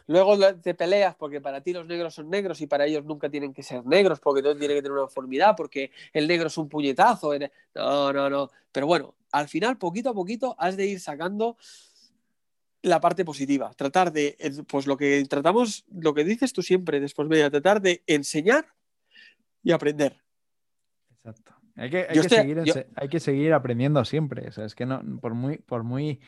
Luego te peleas porque para ti los negros son negros y para ellos nunca tienen que ser negros porque todo tiene que tener una uniformidad porque el negro es un puñetazo. No, no, no. Pero bueno, al final, poquito a poquito, has de ir sacando la parte positiva, tratar de, pues lo que tratamos, lo que dices tú siempre después media, tratar de enseñar y aprender. Exacto. Hay que, seguir, aprendiendo siempre. O sea, es que no, por muy, por muy,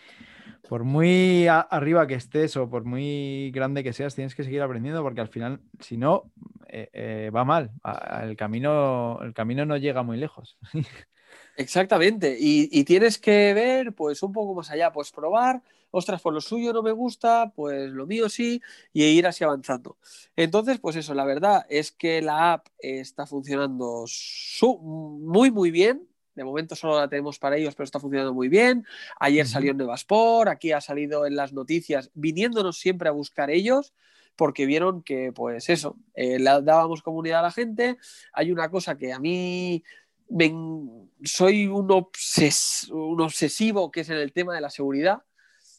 por muy arriba que estés o por muy grande que seas, tienes que seguir aprendiendo porque al final, si no, eh, eh, va mal. El camino, el camino no llega muy lejos. (laughs) Exactamente. Y, y, tienes que ver, pues, un poco más allá, pues probar, ostras, por lo suyo no me gusta, pues lo mío sí, y ir así avanzando. Entonces, pues eso, la verdad es que la app está funcionando muy, muy bien. De momento solo la tenemos para ellos, pero está funcionando muy bien. Ayer salió en Nevasport, aquí ha salido en las noticias, viniéndonos siempre a buscar ellos porque vieron que, pues eso, eh, dábamos comunidad a la gente. Hay una cosa que a mí soy un, un obsesivo que es en el tema de la seguridad.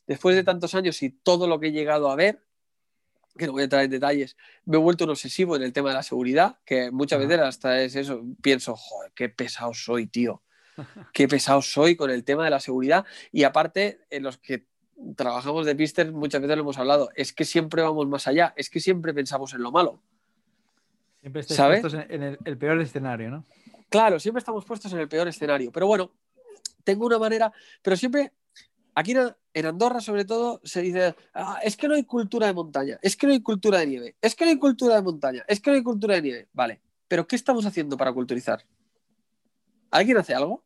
Después de tantos años y todo lo que he llegado a ver, que no voy a entrar en detalles, me he vuelto un obsesivo en el tema de la seguridad, que muchas veces hasta es eso, pienso, joder, qué pesado soy, tío. Qué pesado soy con el tema de la seguridad. Y aparte, en los que trabajamos de pister, muchas veces lo hemos hablado, es que siempre vamos más allá, es que siempre pensamos en lo malo. Siempre estáis puestos en el, peor escenario, ¿no? Claro, siempre estamos puestos en el peor escenario. Pero bueno, tengo una manera, pero siempre, aquí en Andorra sobre todo, se dice, ah, es que no hay cultura de montaña, es que no hay cultura de nieve, es que no hay cultura de montaña, es que no hay cultura de nieve. Vale, pero ¿qué estamos haciendo para culturizar? ¿Alguien hace algo?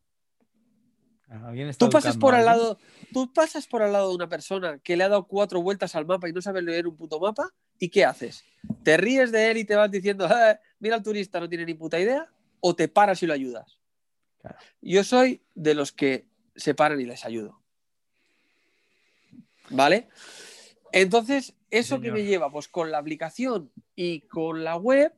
Tú pasas por al lado, tú pasas por al lado de una persona que le ha dado cuatro vueltas al mapa y no sabe leer un puto mapa, ¿y qué haces? ¿Te ríes de él y te vas diciendo, eh, mira al turista, no tiene ni puta idea? ¿O te paras y lo ayudas? Yo soy de los que se paran y les ayudo. ¿Vale? Entonces, eso que me lleva, pues con la aplicación y con la web,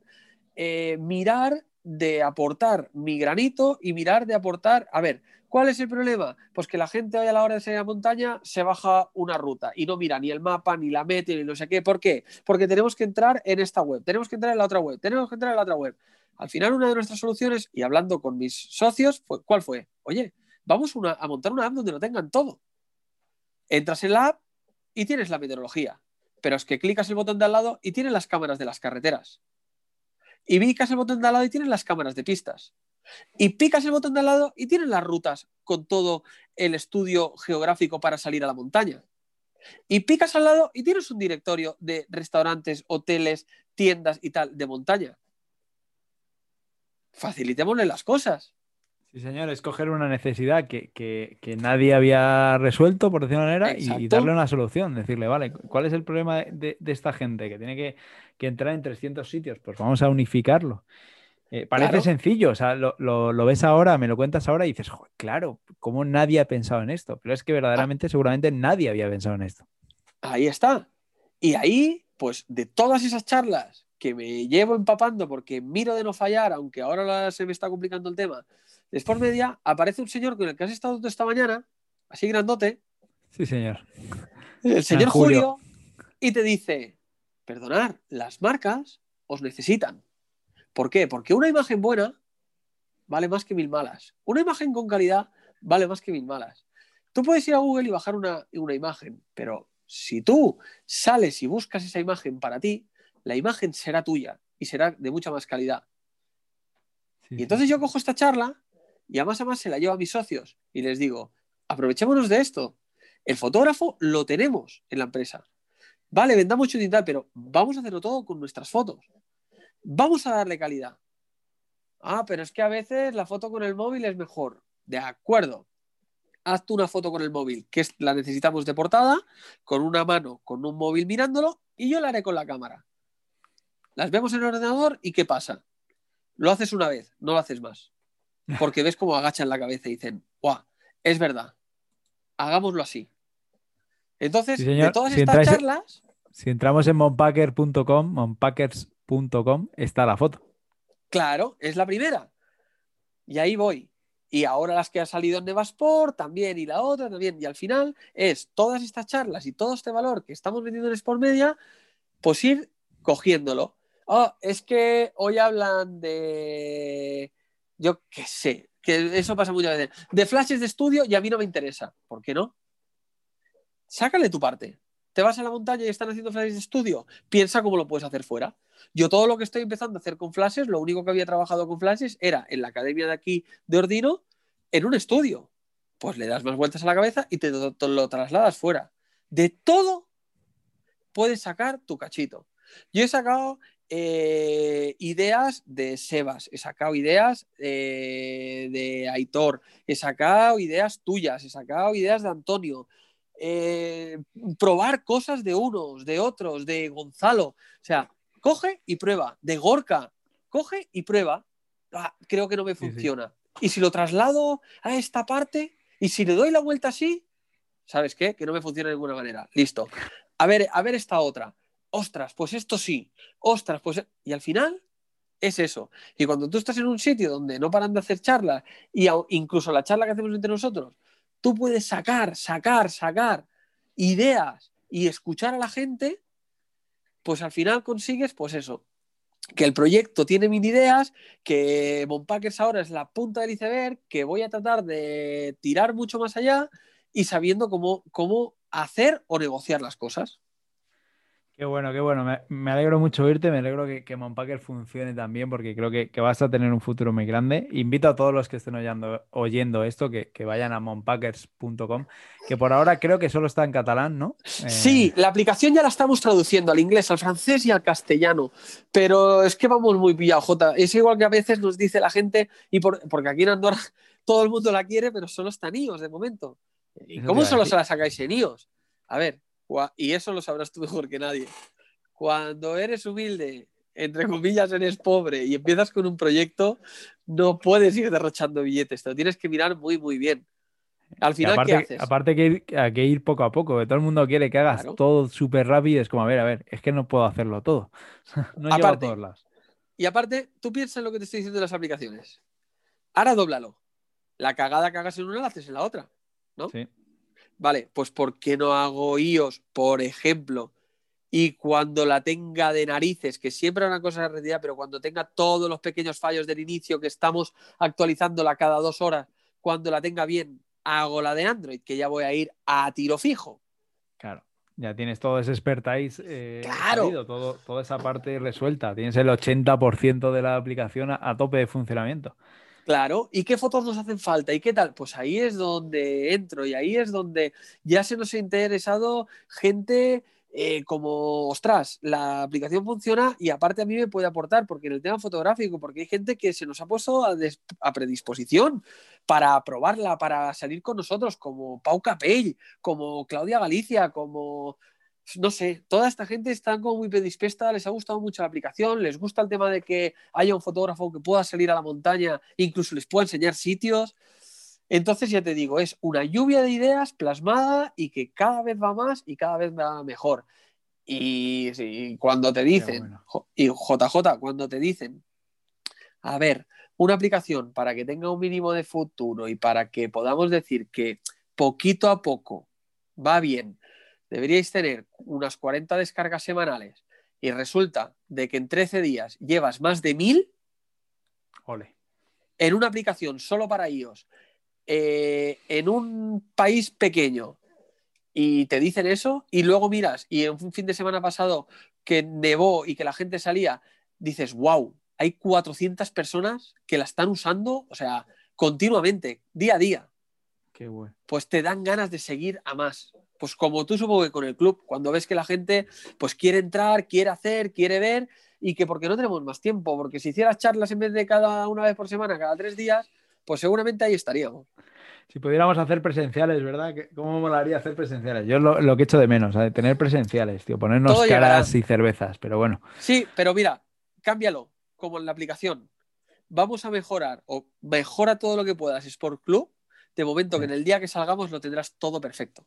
eh, mirar de aportar mi granito y mirar de aportar, a ver, ¿Cuál es el problema? Pues que la gente hoy a la hora de salir a montaña se baja una ruta y no mira ni el mapa, ni la meta, ni no sé qué. ¿Por qué? Porque tenemos que entrar en esta web, tenemos que entrar en la otra web, tenemos que entrar en la otra web. Al final, una de nuestras soluciones, y hablando con mis socios, ¿cuál fue? Oye, vamos a montar una app donde lo tengan todo. Entras en la app y tienes la meteorología, pero es que clicas el botón de al lado y tienes las cámaras de las carreteras. Y picas el botón de al lado y tienes las cámaras de pistas. Y picas el botón de al lado y tienes las rutas con todo el estudio geográfico para salir a la montaña. Y picas al lado y tienes un directorio de restaurantes, hoteles, tiendas y tal de montaña. Facilitémosle las cosas. Sí, señor, escoger una necesidad que, nadie había resuelto, por decirlo de manera, y, darle una solución. Decirle, vale, ¿cuál es el problema de, esta gente que tiene que, que, entrar en 300 sitios? Pues vamos a unificarlo. Eh, parece sencillo, o sea, lo, ves ahora, me lo cuentas ahora y dices, claro, ¿cómo nadie ha pensado en esto? Pero es que verdaderamente, seguramente nadie había pensado en esto. Ahí está. Y ahí, pues de todas esas charlas que me llevo empapando porque miro de no fallar, aunque ahora se me está complicando el tema, después media aparece un señor con el que has estado esta mañana, así grandote. Sí, señor. El señor Julio. y te dice, perdonar, las marcas os necesitan. ¿Por qué? Porque una imagen buena vale más que mil malas. Una imagen con calidad vale más que mil malas. Tú puedes ir a Google y bajar una, imagen, pero si tú sales y buscas esa imagen para ti, la imagen será tuya y será de mucha más calidad. y entonces yo cojo esta charla y además además se la llevo a mis socios y les digo, aprovechémonos de esto. El fotógrafo lo tenemos en la empresa. Vale, vendamos mucho y tal, pero vamos a hacerlo todo con nuestras fotos. Vamos a darle calidad. Ah, pero es que a veces la foto con el móvil es mejor. De acuerdo. Haz tú una foto con el móvil, que la necesitamos de portada, con una mano, con un móvil mirándolo, y yo la haré con la cámara. Las vemos en el ordenador y ¿qué pasa? Lo haces una vez, no lo haces más. Porque ves cómo agachan la cabeza y dicen, ¡guau! Es verdad. Hagámoslo así. Entonces, de todas estas charlas. Si entramos en monpacker.com, monpackers está la foto. Claro, es la primera. Y ahí voy. Y ahora las que ha salido en Nevasport también, y la otra también. Y al final es todas estas charlas y todo este valor que estamos vendiendo en Sport Media, pues ir cogiéndolo. Oh, es que hoy hablan de. Yo qué sé, que eso pasa muchas veces. De flashes de estudio y a mí no me interesa. ¿Por qué no? Sácale tu parte. Te vas a la montaña y están haciendo flashes de estudio. Piensa cómo lo puedes hacer fuera. Yo todo lo que estoy empezando a hacer con flashes, lo único que había trabajado con flashes era en la academia de aquí de Ordino, en un estudio. Pues le das más vueltas a la cabeza y te lo, trasladas fuera. De todo puedes sacar tu cachito. Yo he sacado eh, ideas de Sebas, he sacado ideas eh, de Aitor, he sacado ideas tuyas, he sacado ideas de Antonio, eh, probar cosas de unos, de otros, de Gonzalo. O sea, coge y prueba. De Gorka, coge y prueba. Ah, creo que no me funciona. Y si lo traslado a esta parte, y si le doy la vuelta así, ¿sabes qué? Que no me funciona de ninguna manera. Listo. A ver, a ver esta otra. Ostras, pues esto sí. Ostras, pues. Y al final es eso. Y cuando tú estás en un sitio donde no paran de hacer charlas, y incluso la charla que hacemos entre nosotros, tú puedes sacar, sacar, sacar ideas y escuchar a la gente, pues al final consigues, pues eso, que el proyecto tiene mil ideas, que Monpackers ahora es la punta del iceberg, que voy a tratar de tirar mucho más allá y sabiendo cómo, cómo hacer o negociar las cosas. Qué bueno, qué bueno. Me, alegro mucho oírte, me alegro que, que Monpacker funcione también porque creo que, vas a tener un futuro muy grande. Invito a todos los que estén oyendo, oyendo esto que, vayan a monpackers.com, que por ahora creo que solo está en catalán, ¿no? Sí, eh, la aplicación ya la estamos traduciendo al inglés, al francés y al castellano, pero es que vamos muy pillados, Jota. Es igual que a veces nos dice la gente, y porque aquí en Andorra (laughs) todo el mundo la quiere, pero solo están iOS de momento. ¿Y cómo solo se la sacáis en iOS? A ver, y eso lo sabrás tú mejor que nadie. Cuando eres humilde, entre comillas, eres pobre y empiezas con un proyecto, no puedes ir derrochando billetes, te lo tienes que mirar muy, muy bien. Al final, aparte, ¿qué haces? Aparte que ir, hay que ir poco a poco, que todo el mundo quiere que hagas todo súper rápido. Es como, a ver, a ver, es que no puedo hacerlo todo. (laughs) no llevo a todos lados. Y aparte, tú piensas en lo que te estoy diciendo de las aplicaciones. Ahora dóblalo. La cagada que hagas en una la haces en la otra, ¿no? Sí. Vale, pues ¿por qué no hago iOS, por ejemplo? Y cuando la tenga de narices, que siempre es una cosa de realidad, pero cuando tenga todos los pequeños fallos del inicio que estamos actualizándola cada dos horas, cuando la tenga bien, hago la de Android, que ya voy a ir a tiro fijo. Claro, ya tienes todo ese expertise. Eh, claro. todo, toda esa parte resuelta. Tienes el 80% de la aplicación a tope de funcionamiento. Claro, ¿y qué fotos nos hacen falta? ¿Y qué tal? Pues ahí es donde entro y ahí es donde ya se nos ha interesado gente eh, como, ostras, la aplicación funciona y aparte a mí me puede aportar, porque en el tema fotográfico, porque hay gente que se nos ha puesto a, predisposición para probarla, para salir con nosotros, como Pau Capell, como Claudia Galicia, como no sé, toda esta gente está como muy predispuesta, les ha gustado mucho la aplicación, les gusta el tema de que haya un fotógrafo que pueda salir a la montaña, incluso les pueda enseñar sitios. Entonces ya te digo, es una lluvia de ideas plasmada y que cada vez va más y cada vez va mejor. Y, cuando te dicen, y JJ, cuando te dicen, a ver, una aplicación para que tenga un mínimo de futuro y para que podamos decir que poquito a poco va bien, deberíais tener unas 40 descargas semanales y resulta de que en 13 días llevas más de 1000 en una aplicación solo para iOS, eh, en un país pequeño, y te dicen eso, y luego miras, y en un fin de semana pasado que nevó y que la gente salía, dices, wow, hay 400 personas que la están usando, o sea, continuamente, día a día. Qué bueno. Pues te dan ganas de seguir a más pues como tú supongo que con el club, cuando ves que la gente pues quiere entrar, quiere hacer, quiere ver y que porque no tenemos más tiempo, porque si hicieras charlas en vez de cada una vez por semana, cada tres días, pues seguramente ahí estaríamos. Si pudiéramos hacer presenciales, ¿verdad? ¿Cómo molaría hacer presenciales? Yo lo, lo que echo de menos, tener presenciales, tío, ponernos caras y cervezas, pero bueno. Sí, pero mira, cámbialo, como en la aplicación. Vamos a mejorar o mejora todo lo que puedas Sport Club. De momento que en el día que salgamos lo tendrás todo perfecto.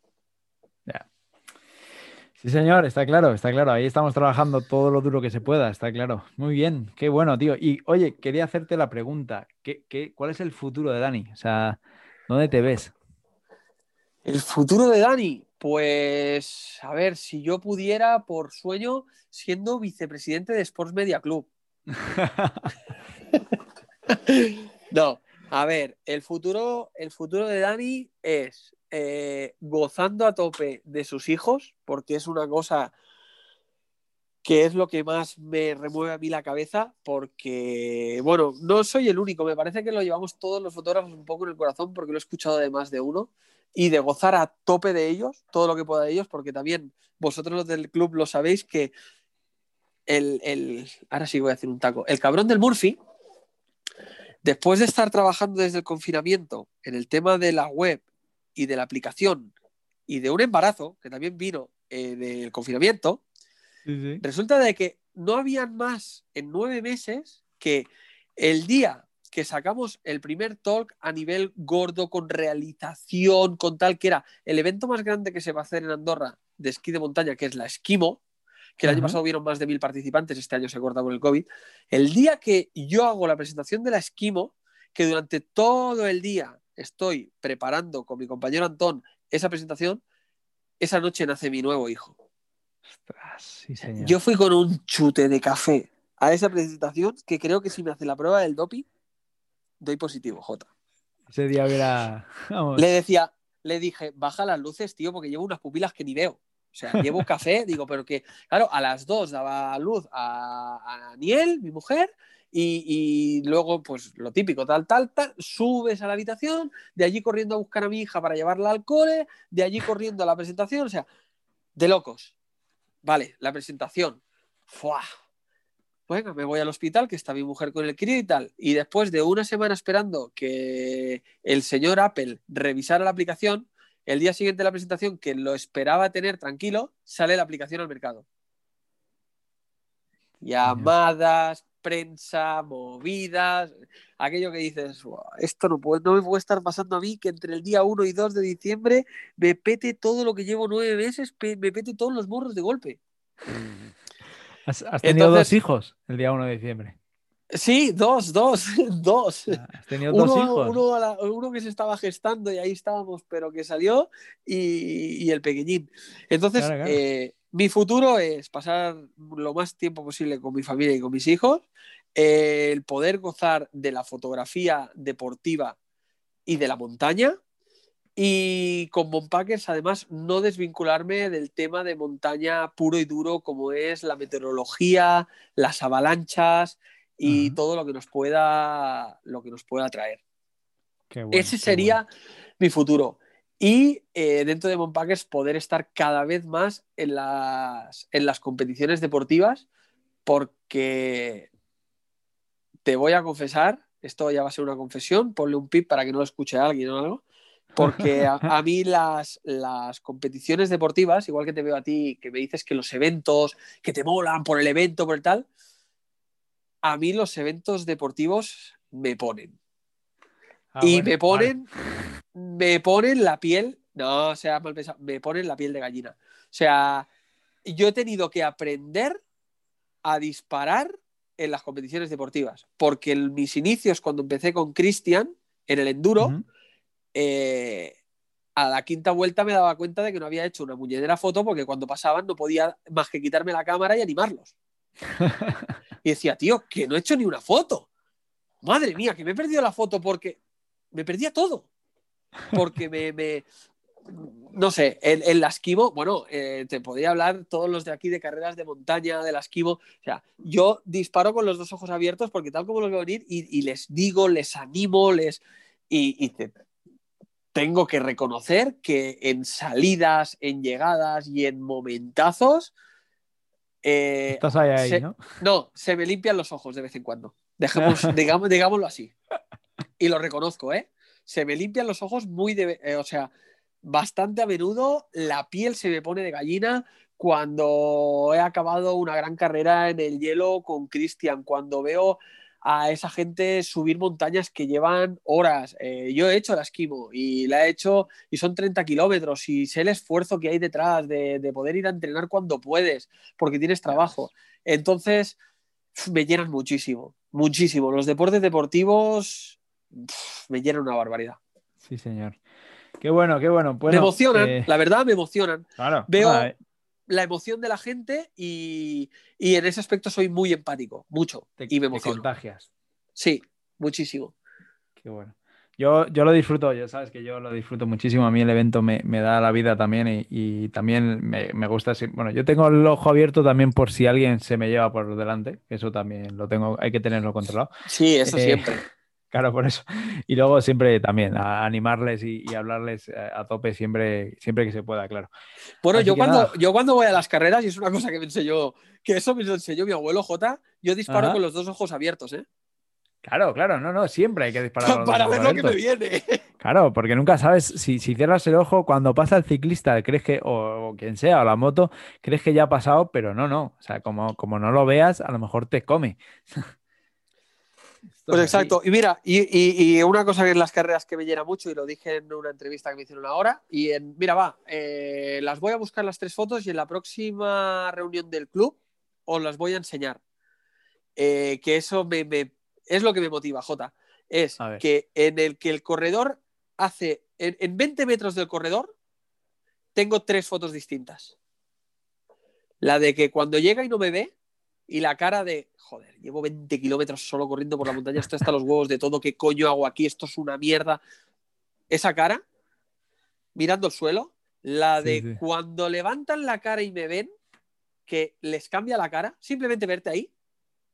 Sí, señor, está claro, está claro. Ahí estamos trabajando todo lo duro que se pueda, está claro. Muy bien, qué bueno, tío. Y oye, quería hacerte la pregunta: ¿qué, qué, cuál es el futuro de Dani? O sea, ¿dónde te ves? El futuro de Dani, pues, a ver, si yo pudiera, por sueño, siendo vicepresidente de Sports Media Club. (laughs) (laughs) no, a ver, el futuro, el futuro de Dani es eh, gozando a tope de sus hijos, porque es una cosa que es lo que más me remueve a mí la cabeza, porque, bueno, no soy el único, me parece que lo llevamos todos los fotógrafos un poco en el corazón, porque lo he escuchado de más de uno, y de gozar a tope de ellos, todo lo que pueda de ellos, porque también vosotros los del club lo sabéis que el, el, ahora sí voy a hacer un taco, el cabrón del Murphy, después de estar trabajando desde el confinamiento en el tema de la web y de la aplicación y de un embarazo que también vino eh, del confinamiento, resulta de que no habían más en nueve meses que el día que sacamos el primer talk a nivel gordo, con realización, con tal que era el evento más grande que se va a hacer en Andorra de esquí de montaña, que es la Esquimo, que el año pasado hubieron más de mil participantes, este año se corta por el COVID. El día que yo hago la presentación de la Esquimo, que durante todo el día estoy preparando con mi compañero Antón esa presentación, esa noche nace mi nuevo hijo. Yo fui con un chute de café a esa presentación que creo que si me hace la prueba del doping, doy positivo, J. Ese día hubiera. Le decía, le dije, baja las luces, tío, porque llevo unas pupilas que ni veo. O sea, llevo café, (laughs) digo, pero que, claro, a las dos daba luz a, a Niel, mi mujer, y, luego, pues lo típico, tal, tal, tal, subes a la habitación, de allí corriendo a buscar a mi hija para llevarla al cole, de allí corriendo a la presentación, o sea, de locos. Vale, la presentación. ¡Fua! Venga, me voy al hospital, que está mi mujer con el crío y tal. Y después de una semana esperando que el señor Apple revisara la aplicación, el día siguiente de la presentación, que lo esperaba tener tranquilo, sale la aplicación al mercado. Llamadas, prensa, movidas, aquello que dices, esto no, puede, no me puede estar pasando a mí que entre el día 1 y 2 de diciembre me pete todo lo que llevo nueve meses, me pete todos los morros de golpe. (laughs) ¿Has, tenido dos hijos el día 1 de diciembre? Sí, dos, dos, (laughs) dos. Ah, ¿Has tenido dos hijos? Uno, que se estaba gestando y ahí estábamos, pero que salió, y, el pequeñín. Entonces, eh, mi futuro es pasar lo más tiempo posible con mi familia y con mis hijos, el poder gozar de la fotografía deportiva y de la montaña. Y con Monpackers, además, no desvincularme del tema de montaña puro y duro, como es la meteorología, las avalanchas y todo lo que nos pueda, lo que nos pueda traer. Ese sería mi futuro y eh, dentro de Monpackers poder estar cada vez más en las, en las competiciones deportivas porque te voy a confesar, esto ya va a ser una confesión, ponle un pip para que no lo escuche alguien o algo, porque (laughs) a, a, mí las, las competiciones deportivas, igual que te veo a ti, que me dices que los eventos, que te molan por el evento, por el tal, a mí los eventos deportivos me ponen. Ah, y me ponen, me ponen la piel, no sea mal pensado, me ponen la piel de gallina. O sea, yo he tenido que aprender a disparar en las competiciones deportivas, porque en mis inicios, cuando empecé con Cristian en el enduro, eh, a la quinta vuelta me daba cuenta de que no había hecho una muñedera foto porque cuando pasaban no podía más que quitarme la cámara y animarlos. (laughs) y decía, tío, que no he hecho ni una foto. Madre mía, que me he perdido la foto porque me perdía todo. Porque me, no sé, el, el esquivo, bueno, eh, te podría hablar todos los de aquí de carreras de montaña, del esquivo. O sea, yo disparo con los dos ojos abiertos porque tal como los veo venir y, les digo, les animo, les. Y, tengo que reconocer que en salidas, en llegadas y en momentazos. Eh, Estás ahí, ahí ¿no? No, se me limpian los ojos de vez en cuando. Dejemos, (laughs) digamos, digámoslo así y lo reconozco, ¿eh? Se me limpian los ojos muy de... Eh, o sea, bastante a menudo la piel se me pone de gallina cuando he acabado una gran carrera en el hielo con Cristian, cuando veo a esa gente subir montañas que llevan horas. Eh, yo he hecho la esquimo y la he hecho y son 30 kilómetros y sé el esfuerzo que hay detrás de, de, poder ir a entrenar cuando puedes, porque tienes trabajo. Entonces, me llenan muchísimo, muchísimo. Los deportes deportivos me llena una barbaridad. Sí, señor. Qué bueno, qué bueno. me emocionan, eh, la verdad me emocionan. Veo la emoción de la gente y, en ese aspecto soy muy empático, mucho. y me emociono. contagias. Sí, muchísimo. Qué bueno. Yo, yo lo disfruto, ya sabes que yo lo disfruto muchísimo. A mí el evento me, da la vida también y, también me, me, gusta. Bueno, yo tengo el ojo abierto también por si alguien se me lleva por delante. Eso también lo tengo, hay que tenerlo controlado. Sí, eso eh, siempre. Claro, por eso. Y luego siempre también a animarles y, hablarles eh, a tope siempre, siempre que se pueda, claro. Bueno, yo cuando, yo cuando voy a las carreras, y es una cosa que me enseñó, que eso me enseñó mi abuelo J, yo disparo con los dos ojos abiertos, ¿eh? Claro, claro, no, no, siempre hay que disparar. (laughs) Para ver lo que me viene. (laughs) Claro, porque nunca sabes si, si, cierras el ojo cuando pasa el ciclista, crees que, o, quien sea, o la moto, crees que ya ha pasado, pero no, no. O sea, como, como no lo veas, a lo mejor te come. (laughs) (laughs) pues exacto. Y mira, y, una cosa que en las carreras que me llena mucho, y lo dije en una entrevista que me hicieron ahora, y en, mira, va, eh, las voy a buscar las tres fotos y en la próxima reunión del club os las voy a enseñar. Eh, que eso me es lo que me motiva, Jota. Es que en el que el corredor hace, en, 20 metros del corredor, tengo tres fotos distintas. La de que cuando llega y no me ve, y la cara de, joder, llevo 20 kilómetros solo corriendo por la montaña, esto está los huevos de todo, ¿qué coño hago aquí? Esto es una mierda. Esa cara, mirando el suelo, la de cuando levantan la cara y me ven, que les cambia la cara, simplemente verte ahí,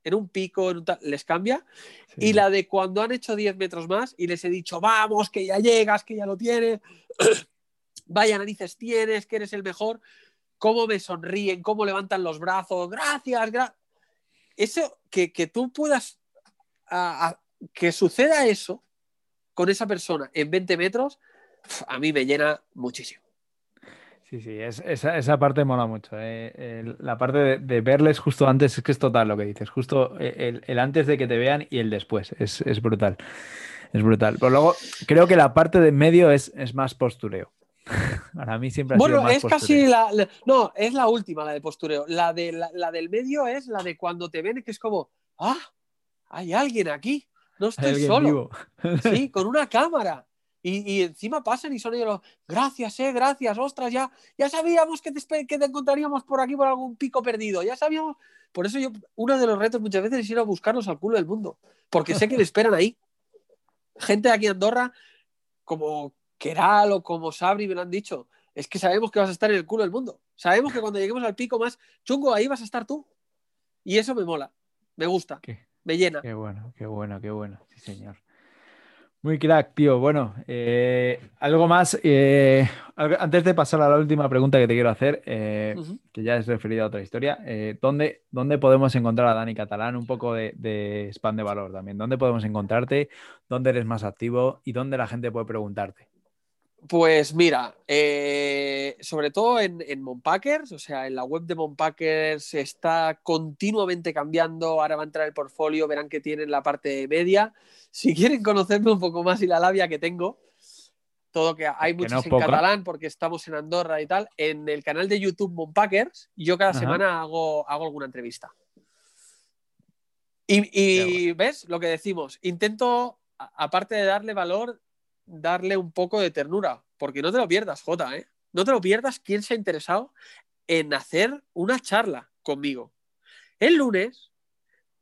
en un pico, les cambia. Y la de cuando han hecho 10 metros más y les he dicho, vamos, que ya llegas, que ya lo tienes, (clears throat) vaya narices tienes, que eres el mejor, cómo me sonríen, cómo levantan los brazos, gracias, eso, que, tú puedas, que suceda eso con esa persona en 20 metros, a mí me llena muchísimo. Sí, sí, esa, parte mola mucho. Eh, la parte de, verles justo antes es que es total lo que dices. Justo eh, el, antes de que te vean y el después. Es, brutal. Es brutal. Pero luego creo que la parte de medio es, es más postureo. (laughs) Para mí siempre ha bueno, sido más es casi la, No, es la última, la de postureo. La, de, la, del medio es la de cuando te ven, que es como, ah, hay alguien aquí. No estoy solo. Sí, (laughs) con una cámara. Y, encima pasan y son ellos los, gracias, eh, gracias, ostras, ya, ya sabíamos que te, que te encontraríamos por aquí por algún pico perdido, ya sabíamos. Por eso yo, uno de los retos muchas veces es ir a buscarlos al culo del mundo, porque sé que le esperan ahí. (laughs) Gente de aquí en Andorra, como Keral o como Sabri me lo han dicho, es que sabemos que vas a estar en el culo del mundo. Sabemos que cuando lleguemos al pico más chungo, ahí vas a estar tú. Y eso me mola, me gusta, me llena. Qué bueno, qué bueno, qué bueno, sí señor. Muy crack, tío. Bueno, eh, algo más. Eh, antes de pasar a la última pregunta que te quiero hacer, eh, que ya es referida a otra historia, ¿dónde, ¿dónde, podemos encontrar a Dani Catalán? Un poco de, de, spam de valor también. ¿Dónde podemos encontrarte? ¿Dónde eres más activo? ¿Y dónde la gente puede preguntarte? Pues mira, eh, sobre todo en, en Monpackers, o sea, en la web de Monpackers está continuamente cambiando. Ahora va a entrar el portfolio, verán que tienen la parte media. Si quieren conocerme un poco más y la labia que tengo, todo que hay muchos en catalán porque estamos en Andorra y tal, en el canal de YouTube Monpackers, yo cada semana hago, hago alguna entrevista. Y, ves lo que decimos, intento, aparte de darle valor, darle un poco de ternura, porque no te lo pierdas, Jota, ¿eh? No te lo pierdas quién se ha interesado en hacer una charla conmigo. El lunes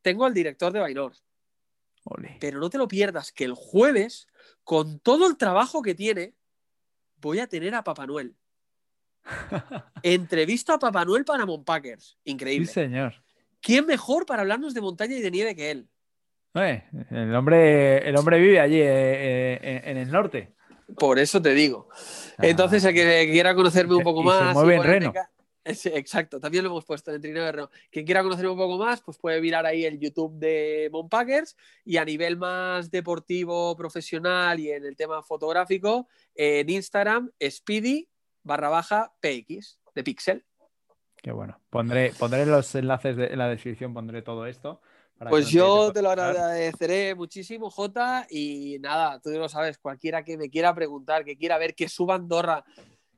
tengo al director de Bainor. Pero no te lo pierdas que el jueves, con todo el trabajo que tiene, voy a tener a Papá Noel. (laughs) Entrevisto a Papá Noel para Monpackers. Increíble. Sí, señor. ¿Quién mejor para hablarnos de montaña y de nieve que él? El, hombre, el hombre vive allí eh, eh, en el norte. Por eso te digo. Entonces, el que quiera conocerme un poco más. Se mueve en Reno. exacto, también lo hemos puesto en Trineo de Reno. Quien quiera conocerme un poco más, pues puede mirar ahí el YouTube de Monpackers y a nivel más deportivo, profesional y en el tema fotográfico, en Instagram, Speedy barra baja PX de Pixel. Qué bueno. Pondré, pondré los enlaces en la descripción, pondré todo esto. Pues yo te lo agradeceré muchísimo, Jota. Y nada, tú lo sabes, cualquiera que me quiera preguntar, que quiera ver que suba Andorra,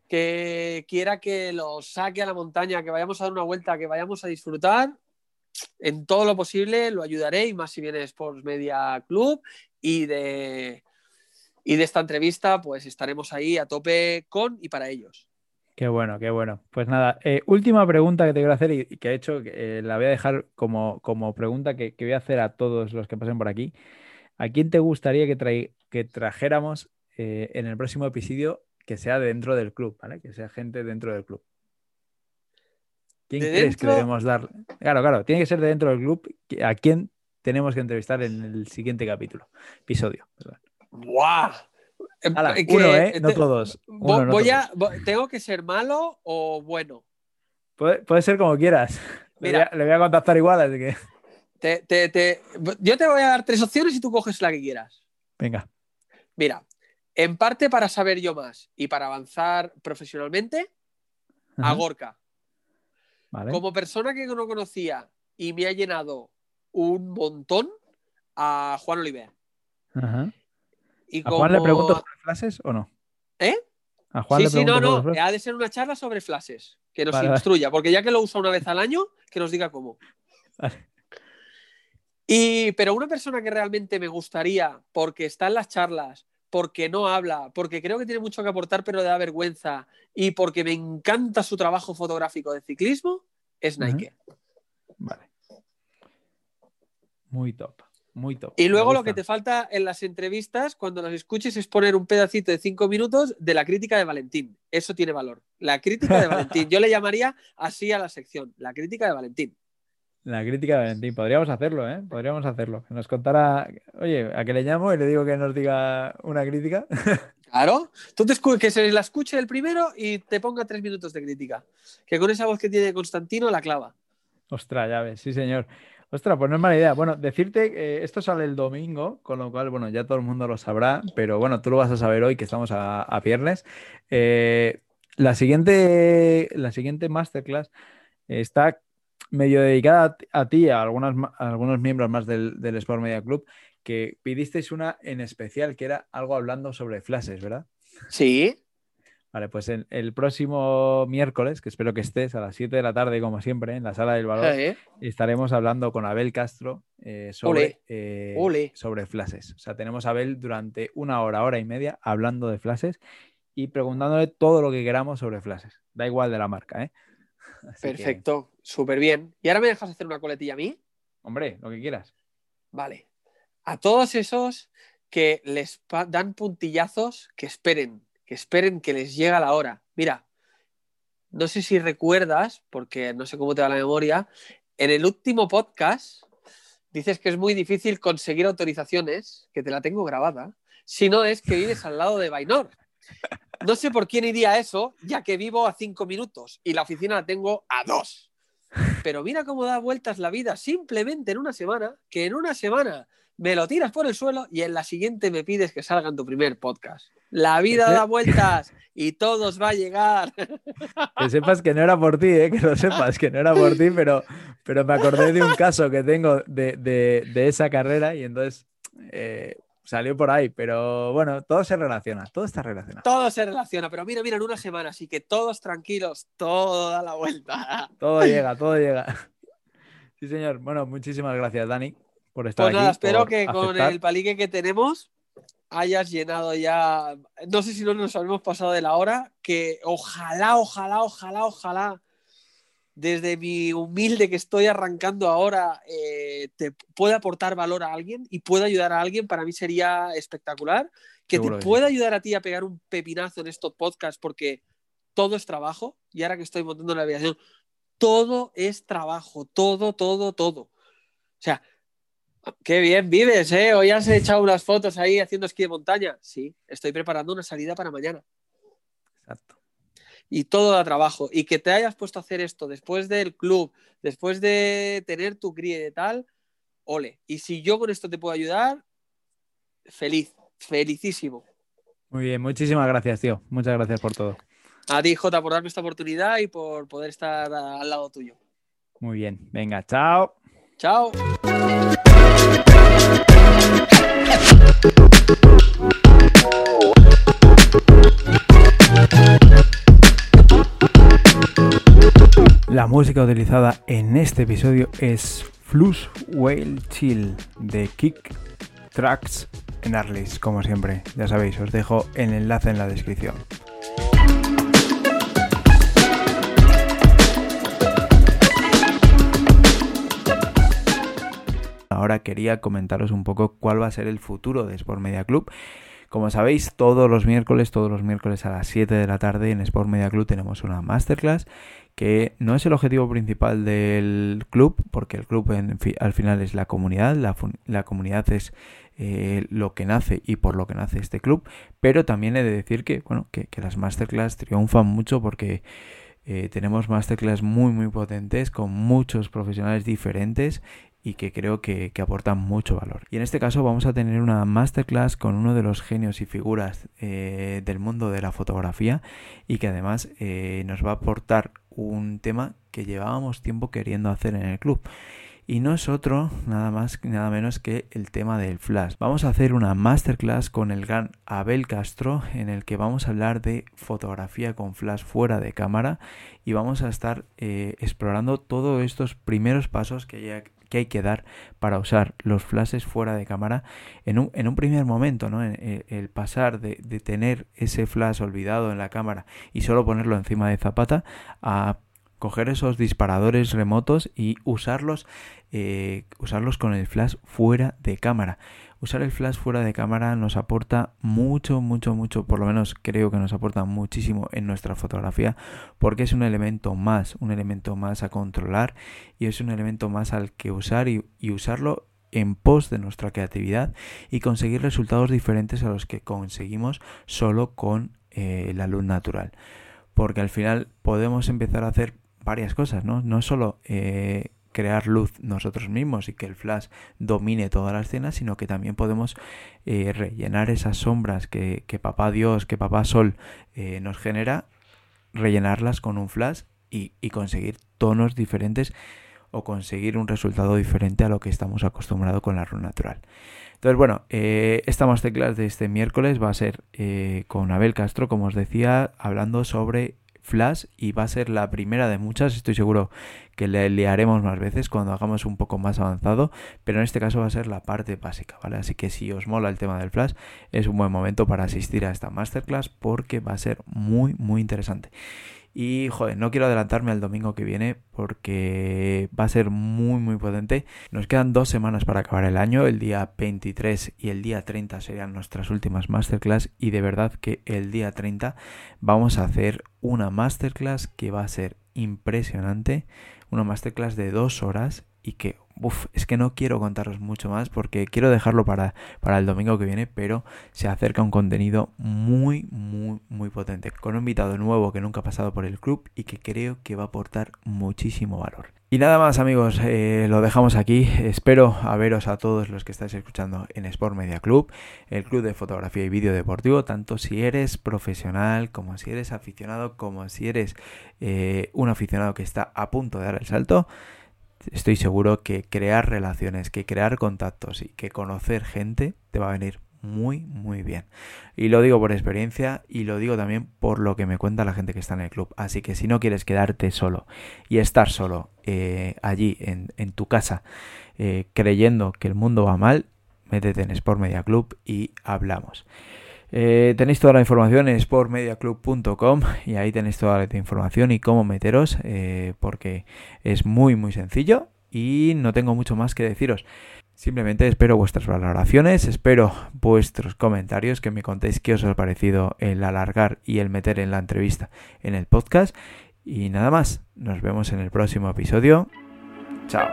que quiera que lo saque a la montaña, que vayamos a dar una vuelta, que vayamos a disfrutar, en todo lo posible lo ayudaré, y más si viene Sports Media Club. Y de, y de esta entrevista, pues estaremos ahí a tope con y para ellos. Qué bueno, qué bueno. Pues nada, eh, última pregunta que te quiero hacer y, que he hecho, eh, la voy a dejar como, como pregunta que, voy a hacer a todos los que pasen por aquí. ¿A quién te gustaría que, que trajéramos eh, en el próximo episodio que sea dentro del club, ¿vale? Que sea gente dentro del club. ¿Quién crees que debemos dar? Claro, claro, tiene que ser de dentro del club. ¿A quién tenemos que entrevistar en el siguiente capítulo, episodio. Perdón. ¡Guau! Que- uno, ¿eh? No todos. vo- Uno, no voy todos. a, vo- ¿Tengo que ser malo o bueno? Puede, puede ser como quieras. Le voy, Mira. a, le voy a contactar igual, así que. Te- te- te- yo te voy a dar tres opciones y tú coges la que quieras. Venga. Mira, en parte para saber yo más y para avanzar profesionalmente, a Gorka. Vale. Como persona que no conocía y me ha llenado un montón, a Juan Oliver. Ajá. Y ¿A Juan le pregunto sobre flashes o no? ¿Eh? ¿A Juan sí, le sí, no, no. flashes? Ha de ser una charla sobre flashes. Que nos Vale, instruya, porque ya que lo usa una vez al año, que nos diga cómo. Vale. Y, pero una persona que realmente me gustaría, porque está en las charlas, porque no habla, porque creo que tiene mucho que aportar, pero le da vergüenza, y porque me encanta su trabajo fotográfico de ciclismo, es. Nike. Vale. Muy top. Muy top. Y luego lo que te falta en las entrevistas, cuando las escuches, es poner un pedacito de cinco minutos de la crítica de Valentín. Eso tiene valor. La crítica de Valentín. (laughs) Yo le llamaría así a la sección, la crítica de Valentín. La crítica de Valentín. Podríamos hacerlo, ¿eh? Podríamos hacerlo. Que nos contara. Oye, ¿a qué le llamo y le digo que nos diga una crítica? (laughs) Claro, tú te que se la escuche el primero y te ponga tres minutos de crítica. Que con esa voz que tiene Constantino la clava. Ostras, ya ves, sí, señor. Ostras, pues no es mala idea. Bueno, decirte que esto sale el domingo, con lo cual, bueno, ya todo el mundo lo sabrá, pero bueno, tú lo vas a saber hoy que estamos a, viernes. Eh, la siguiente, la siguiente masterclass está medio dedicada a, ti- a algunas, algunos miembros más del, del Sport Media Club, que pidisteis una en especial que era algo hablando sobre flashes, ¿verdad? Sí, Vale, pues el, el próximo miércoles, que espero que estés a las 7 de la tarde, como siempre, en la sala del valor, eh, estaremos hablando con Abel Castro eh, sobre, Ole. eh, Ole. sobre flashes. O sea, tenemos a Abel durante una hora, hora y media hablando de flashes y preguntándole todo lo que queramos sobre flashes. Da igual de la marca, ¿eh? (laughs) Así que, perfecto, súper bien. ¿Y ahora me dejas hacer una coletilla a mí? hombre, lo que quieras. Vale. A todos esos que les dan puntillazos, que esperen, que esperen que les llega la hora. Mira, no sé si recuerdas, porque no sé cómo te va la memoria, en el último podcast dices que es muy difícil conseguir autorizaciones, que te la tengo grabada, si no es que vives al lado de Bainor. No sé por quién iría eso, ya que vivo a cinco minutos y la oficina la tengo a dos. Pero mira cómo da vueltas la vida simplemente en una semana, que en una semana me lo tiras por el suelo y en la siguiente me pides que salga en tu primer podcast. La vida Ese- da vueltas y todos va a llegar. Que sepas que no era por ti, ¿eh? que lo sepas, que no era por ti, pero, pero me acordé de un caso que tengo de, de- de esa carrera y entonces eh, salió por ahí. Pero bueno, todo se relaciona, todo está relacionado. Todo se relaciona, pero mira, mira, en una semana, así que todos tranquilos, todo da la vuelta. (laughs) Todo llega, todo llega. Sí, señor. Bueno, muchísimas gracias, Dani, por estar Pues nada, aquí. espero que con el palique que tenemos hayas llenado ya. No sé si no nos habremos pasado de la hora. Que ojalá, ojalá, ojalá, ojalá, desde mi humilde que estoy arrancando ahora, eh, te pueda aportar valor a alguien y pueda ayudar a alguien. Para mí sería espectacular. Que Seguro te pueda ayudar a ti a pegar un pepinazo en estos podcasts, porque todo es trabajo. Y ahora que estoy montando la aviación, todo es trabajo, todo, todo, todo. O sea, qué bien vives, ¿eh? Hoy has echado unas fotos ahí haciendo esquí de montaña. Sí, estoy preparando una salida para mañana. Exacto. Y todo da trabajo. Y que te hayas puesto a hacer esto después del club, después de tener tu cría y tal, ole. Y si yo con esto te puedo ayudar, feliz, felicísimo. Muy bien, muchísimas gracias, tío. Muchas gracias por todo. A ti, Jota, por darme esta oportunidad y por poder estar al lado tuyo. Muy bien. Venga, chao. Chao. La música utilizada en este episodio es Flush Whale Chill de Kick Tracks en Arlis, como siempre. Ya sabéis, os dejo el enlace en la descripción. Ahora quería comentaros un poco cuál va a ser el futuro de Sport Media Club. Como sabéis, todos los miércoles, todos los miércoles a las 7 de la tarde en Sport Media Club tenemos una masterclass que no es el objetivo principal del club, porque el club al final es la comunidad, la, comunidad es eh, lo que nace y por lo que nace este club, pero también he de decir que, bueno, que, las masterclass triunfan mucho porque eh, tenemos masterclass muy muy potentes con muchos profesionales diferentes y que creo que, aportan mucho valor. Y en este caso vamos a tener una masterclass con uno de los genios y figuras eh, del mundo de la fotografía y que además eh, nos va a aportar un tema que llevábamos tiempo queriendo hacer en el club. Y no es otro, nada más nada menos que el tema del flash. Vamos a hacer una masterclass con el gran Abel Castro en el que vamos a hablar de fotografía con flash fuera de cámara y vamos a estar eh, explorando todos estos primeros pasos que ya que hay que dar para usar los flashes fuera de cámara en un, en un primer momento, ¿no? El, pasar de, tener ese flash olvidado en la cámara y solo ponerlo encima de zapata a coger esos disparadores remotos y usarlos, eh, usarlos con el flash fuera de cámara usar el flash fuera de cámara nos aporta mucho, mucho, mucho, por lo menos creo que nos aporta muchísimo en nuestra fotografía porque es un elemento más, un elemento más a controlar y es un elemento más al que usar y, usarlo en pos de nuestra creatividad y conseguir resultados diferentes a los que conseguimos solo con eh, la luz natural. Porque al final podemos empezar a hacer varias cosas, ¿no? No solo eh, crear luz nosotros mismos y que el flash domine toda la escena, sino que también podemos eh, rellenar esas sombras que, papá Dios, que papá Sol eh, nos genera, rellenarlas con un flash y, conseguir tonos diferentes o conseguir un resultado diferente a lo que estamos acostumbrados con la luz natural. Entonces, bueno, eh, esta masterclass de este miércoles va a ser con Abel Castro, como os decía, hablando sobre Flash y va a ser la primera de muchas, estoy seguro que le, haremos más veces cuando hagamos un poco más avanzado, pero en este caso va a ser la parte básica, ¿vale? Así que si os mola el tema del Flash, es un buen momento para asistir a esta masterclass porque va a ser muy, muy interesante. Y joder, no quiero adelantarme al domingo que viene porque va a ser muy muy potente. Nos quedan dos semanas para acabar el año. El día 23 y el día 30 serían nuestras últimas masterclass. Y de verdad que el día 30 vamos a hacer una masterclass que va a ser impresionante. Una masterclass de dos horas y que Uf, es que no quiero contaros mucho más porque quiero dejarlo para, para el domingo que viene, pero se acerca un contenido muy, muy, muy potente, con un invitado nuevo que nunca ha pasado por el club y que creo que va a aportar muchísimo valor. Y nada más amigos, eh, lo dejamos aquí. Espero a veros a todos los que estáis escuchando en Sport Media Club, el club de fotografía y vídeo deportivo, tanto si eres profesional como si eres aficionado, como si eres eh, un aficionado que está a punto de dar el salto estoy seguro que crear relaciones, que crear contactos y que conocer gente te va a venir muy, muy bien. Y lo digo por experiencia y lo digo también por lo que me cuenta la gente que está en el club. Así que si no quieres quedarte solo y estar solo eh, allí en, tu casa eh, creyendo que el mundo va mal, métete en Sport Media Club y hablamos. Eh, tenéis toda la información en sportmediaclub.com y ahí tenéis toda la información y cómo meteros eh, porque es muy muy sencillo y no tengo mucho más que deciros. Simplemente espero vuestras valoraciones, espero vuestros comentarios, que me contéis qué os ha parecido el alargar y el meter en la entrevista en el podcast. Y nada más, nos vemos en el próximo episodio. Chao.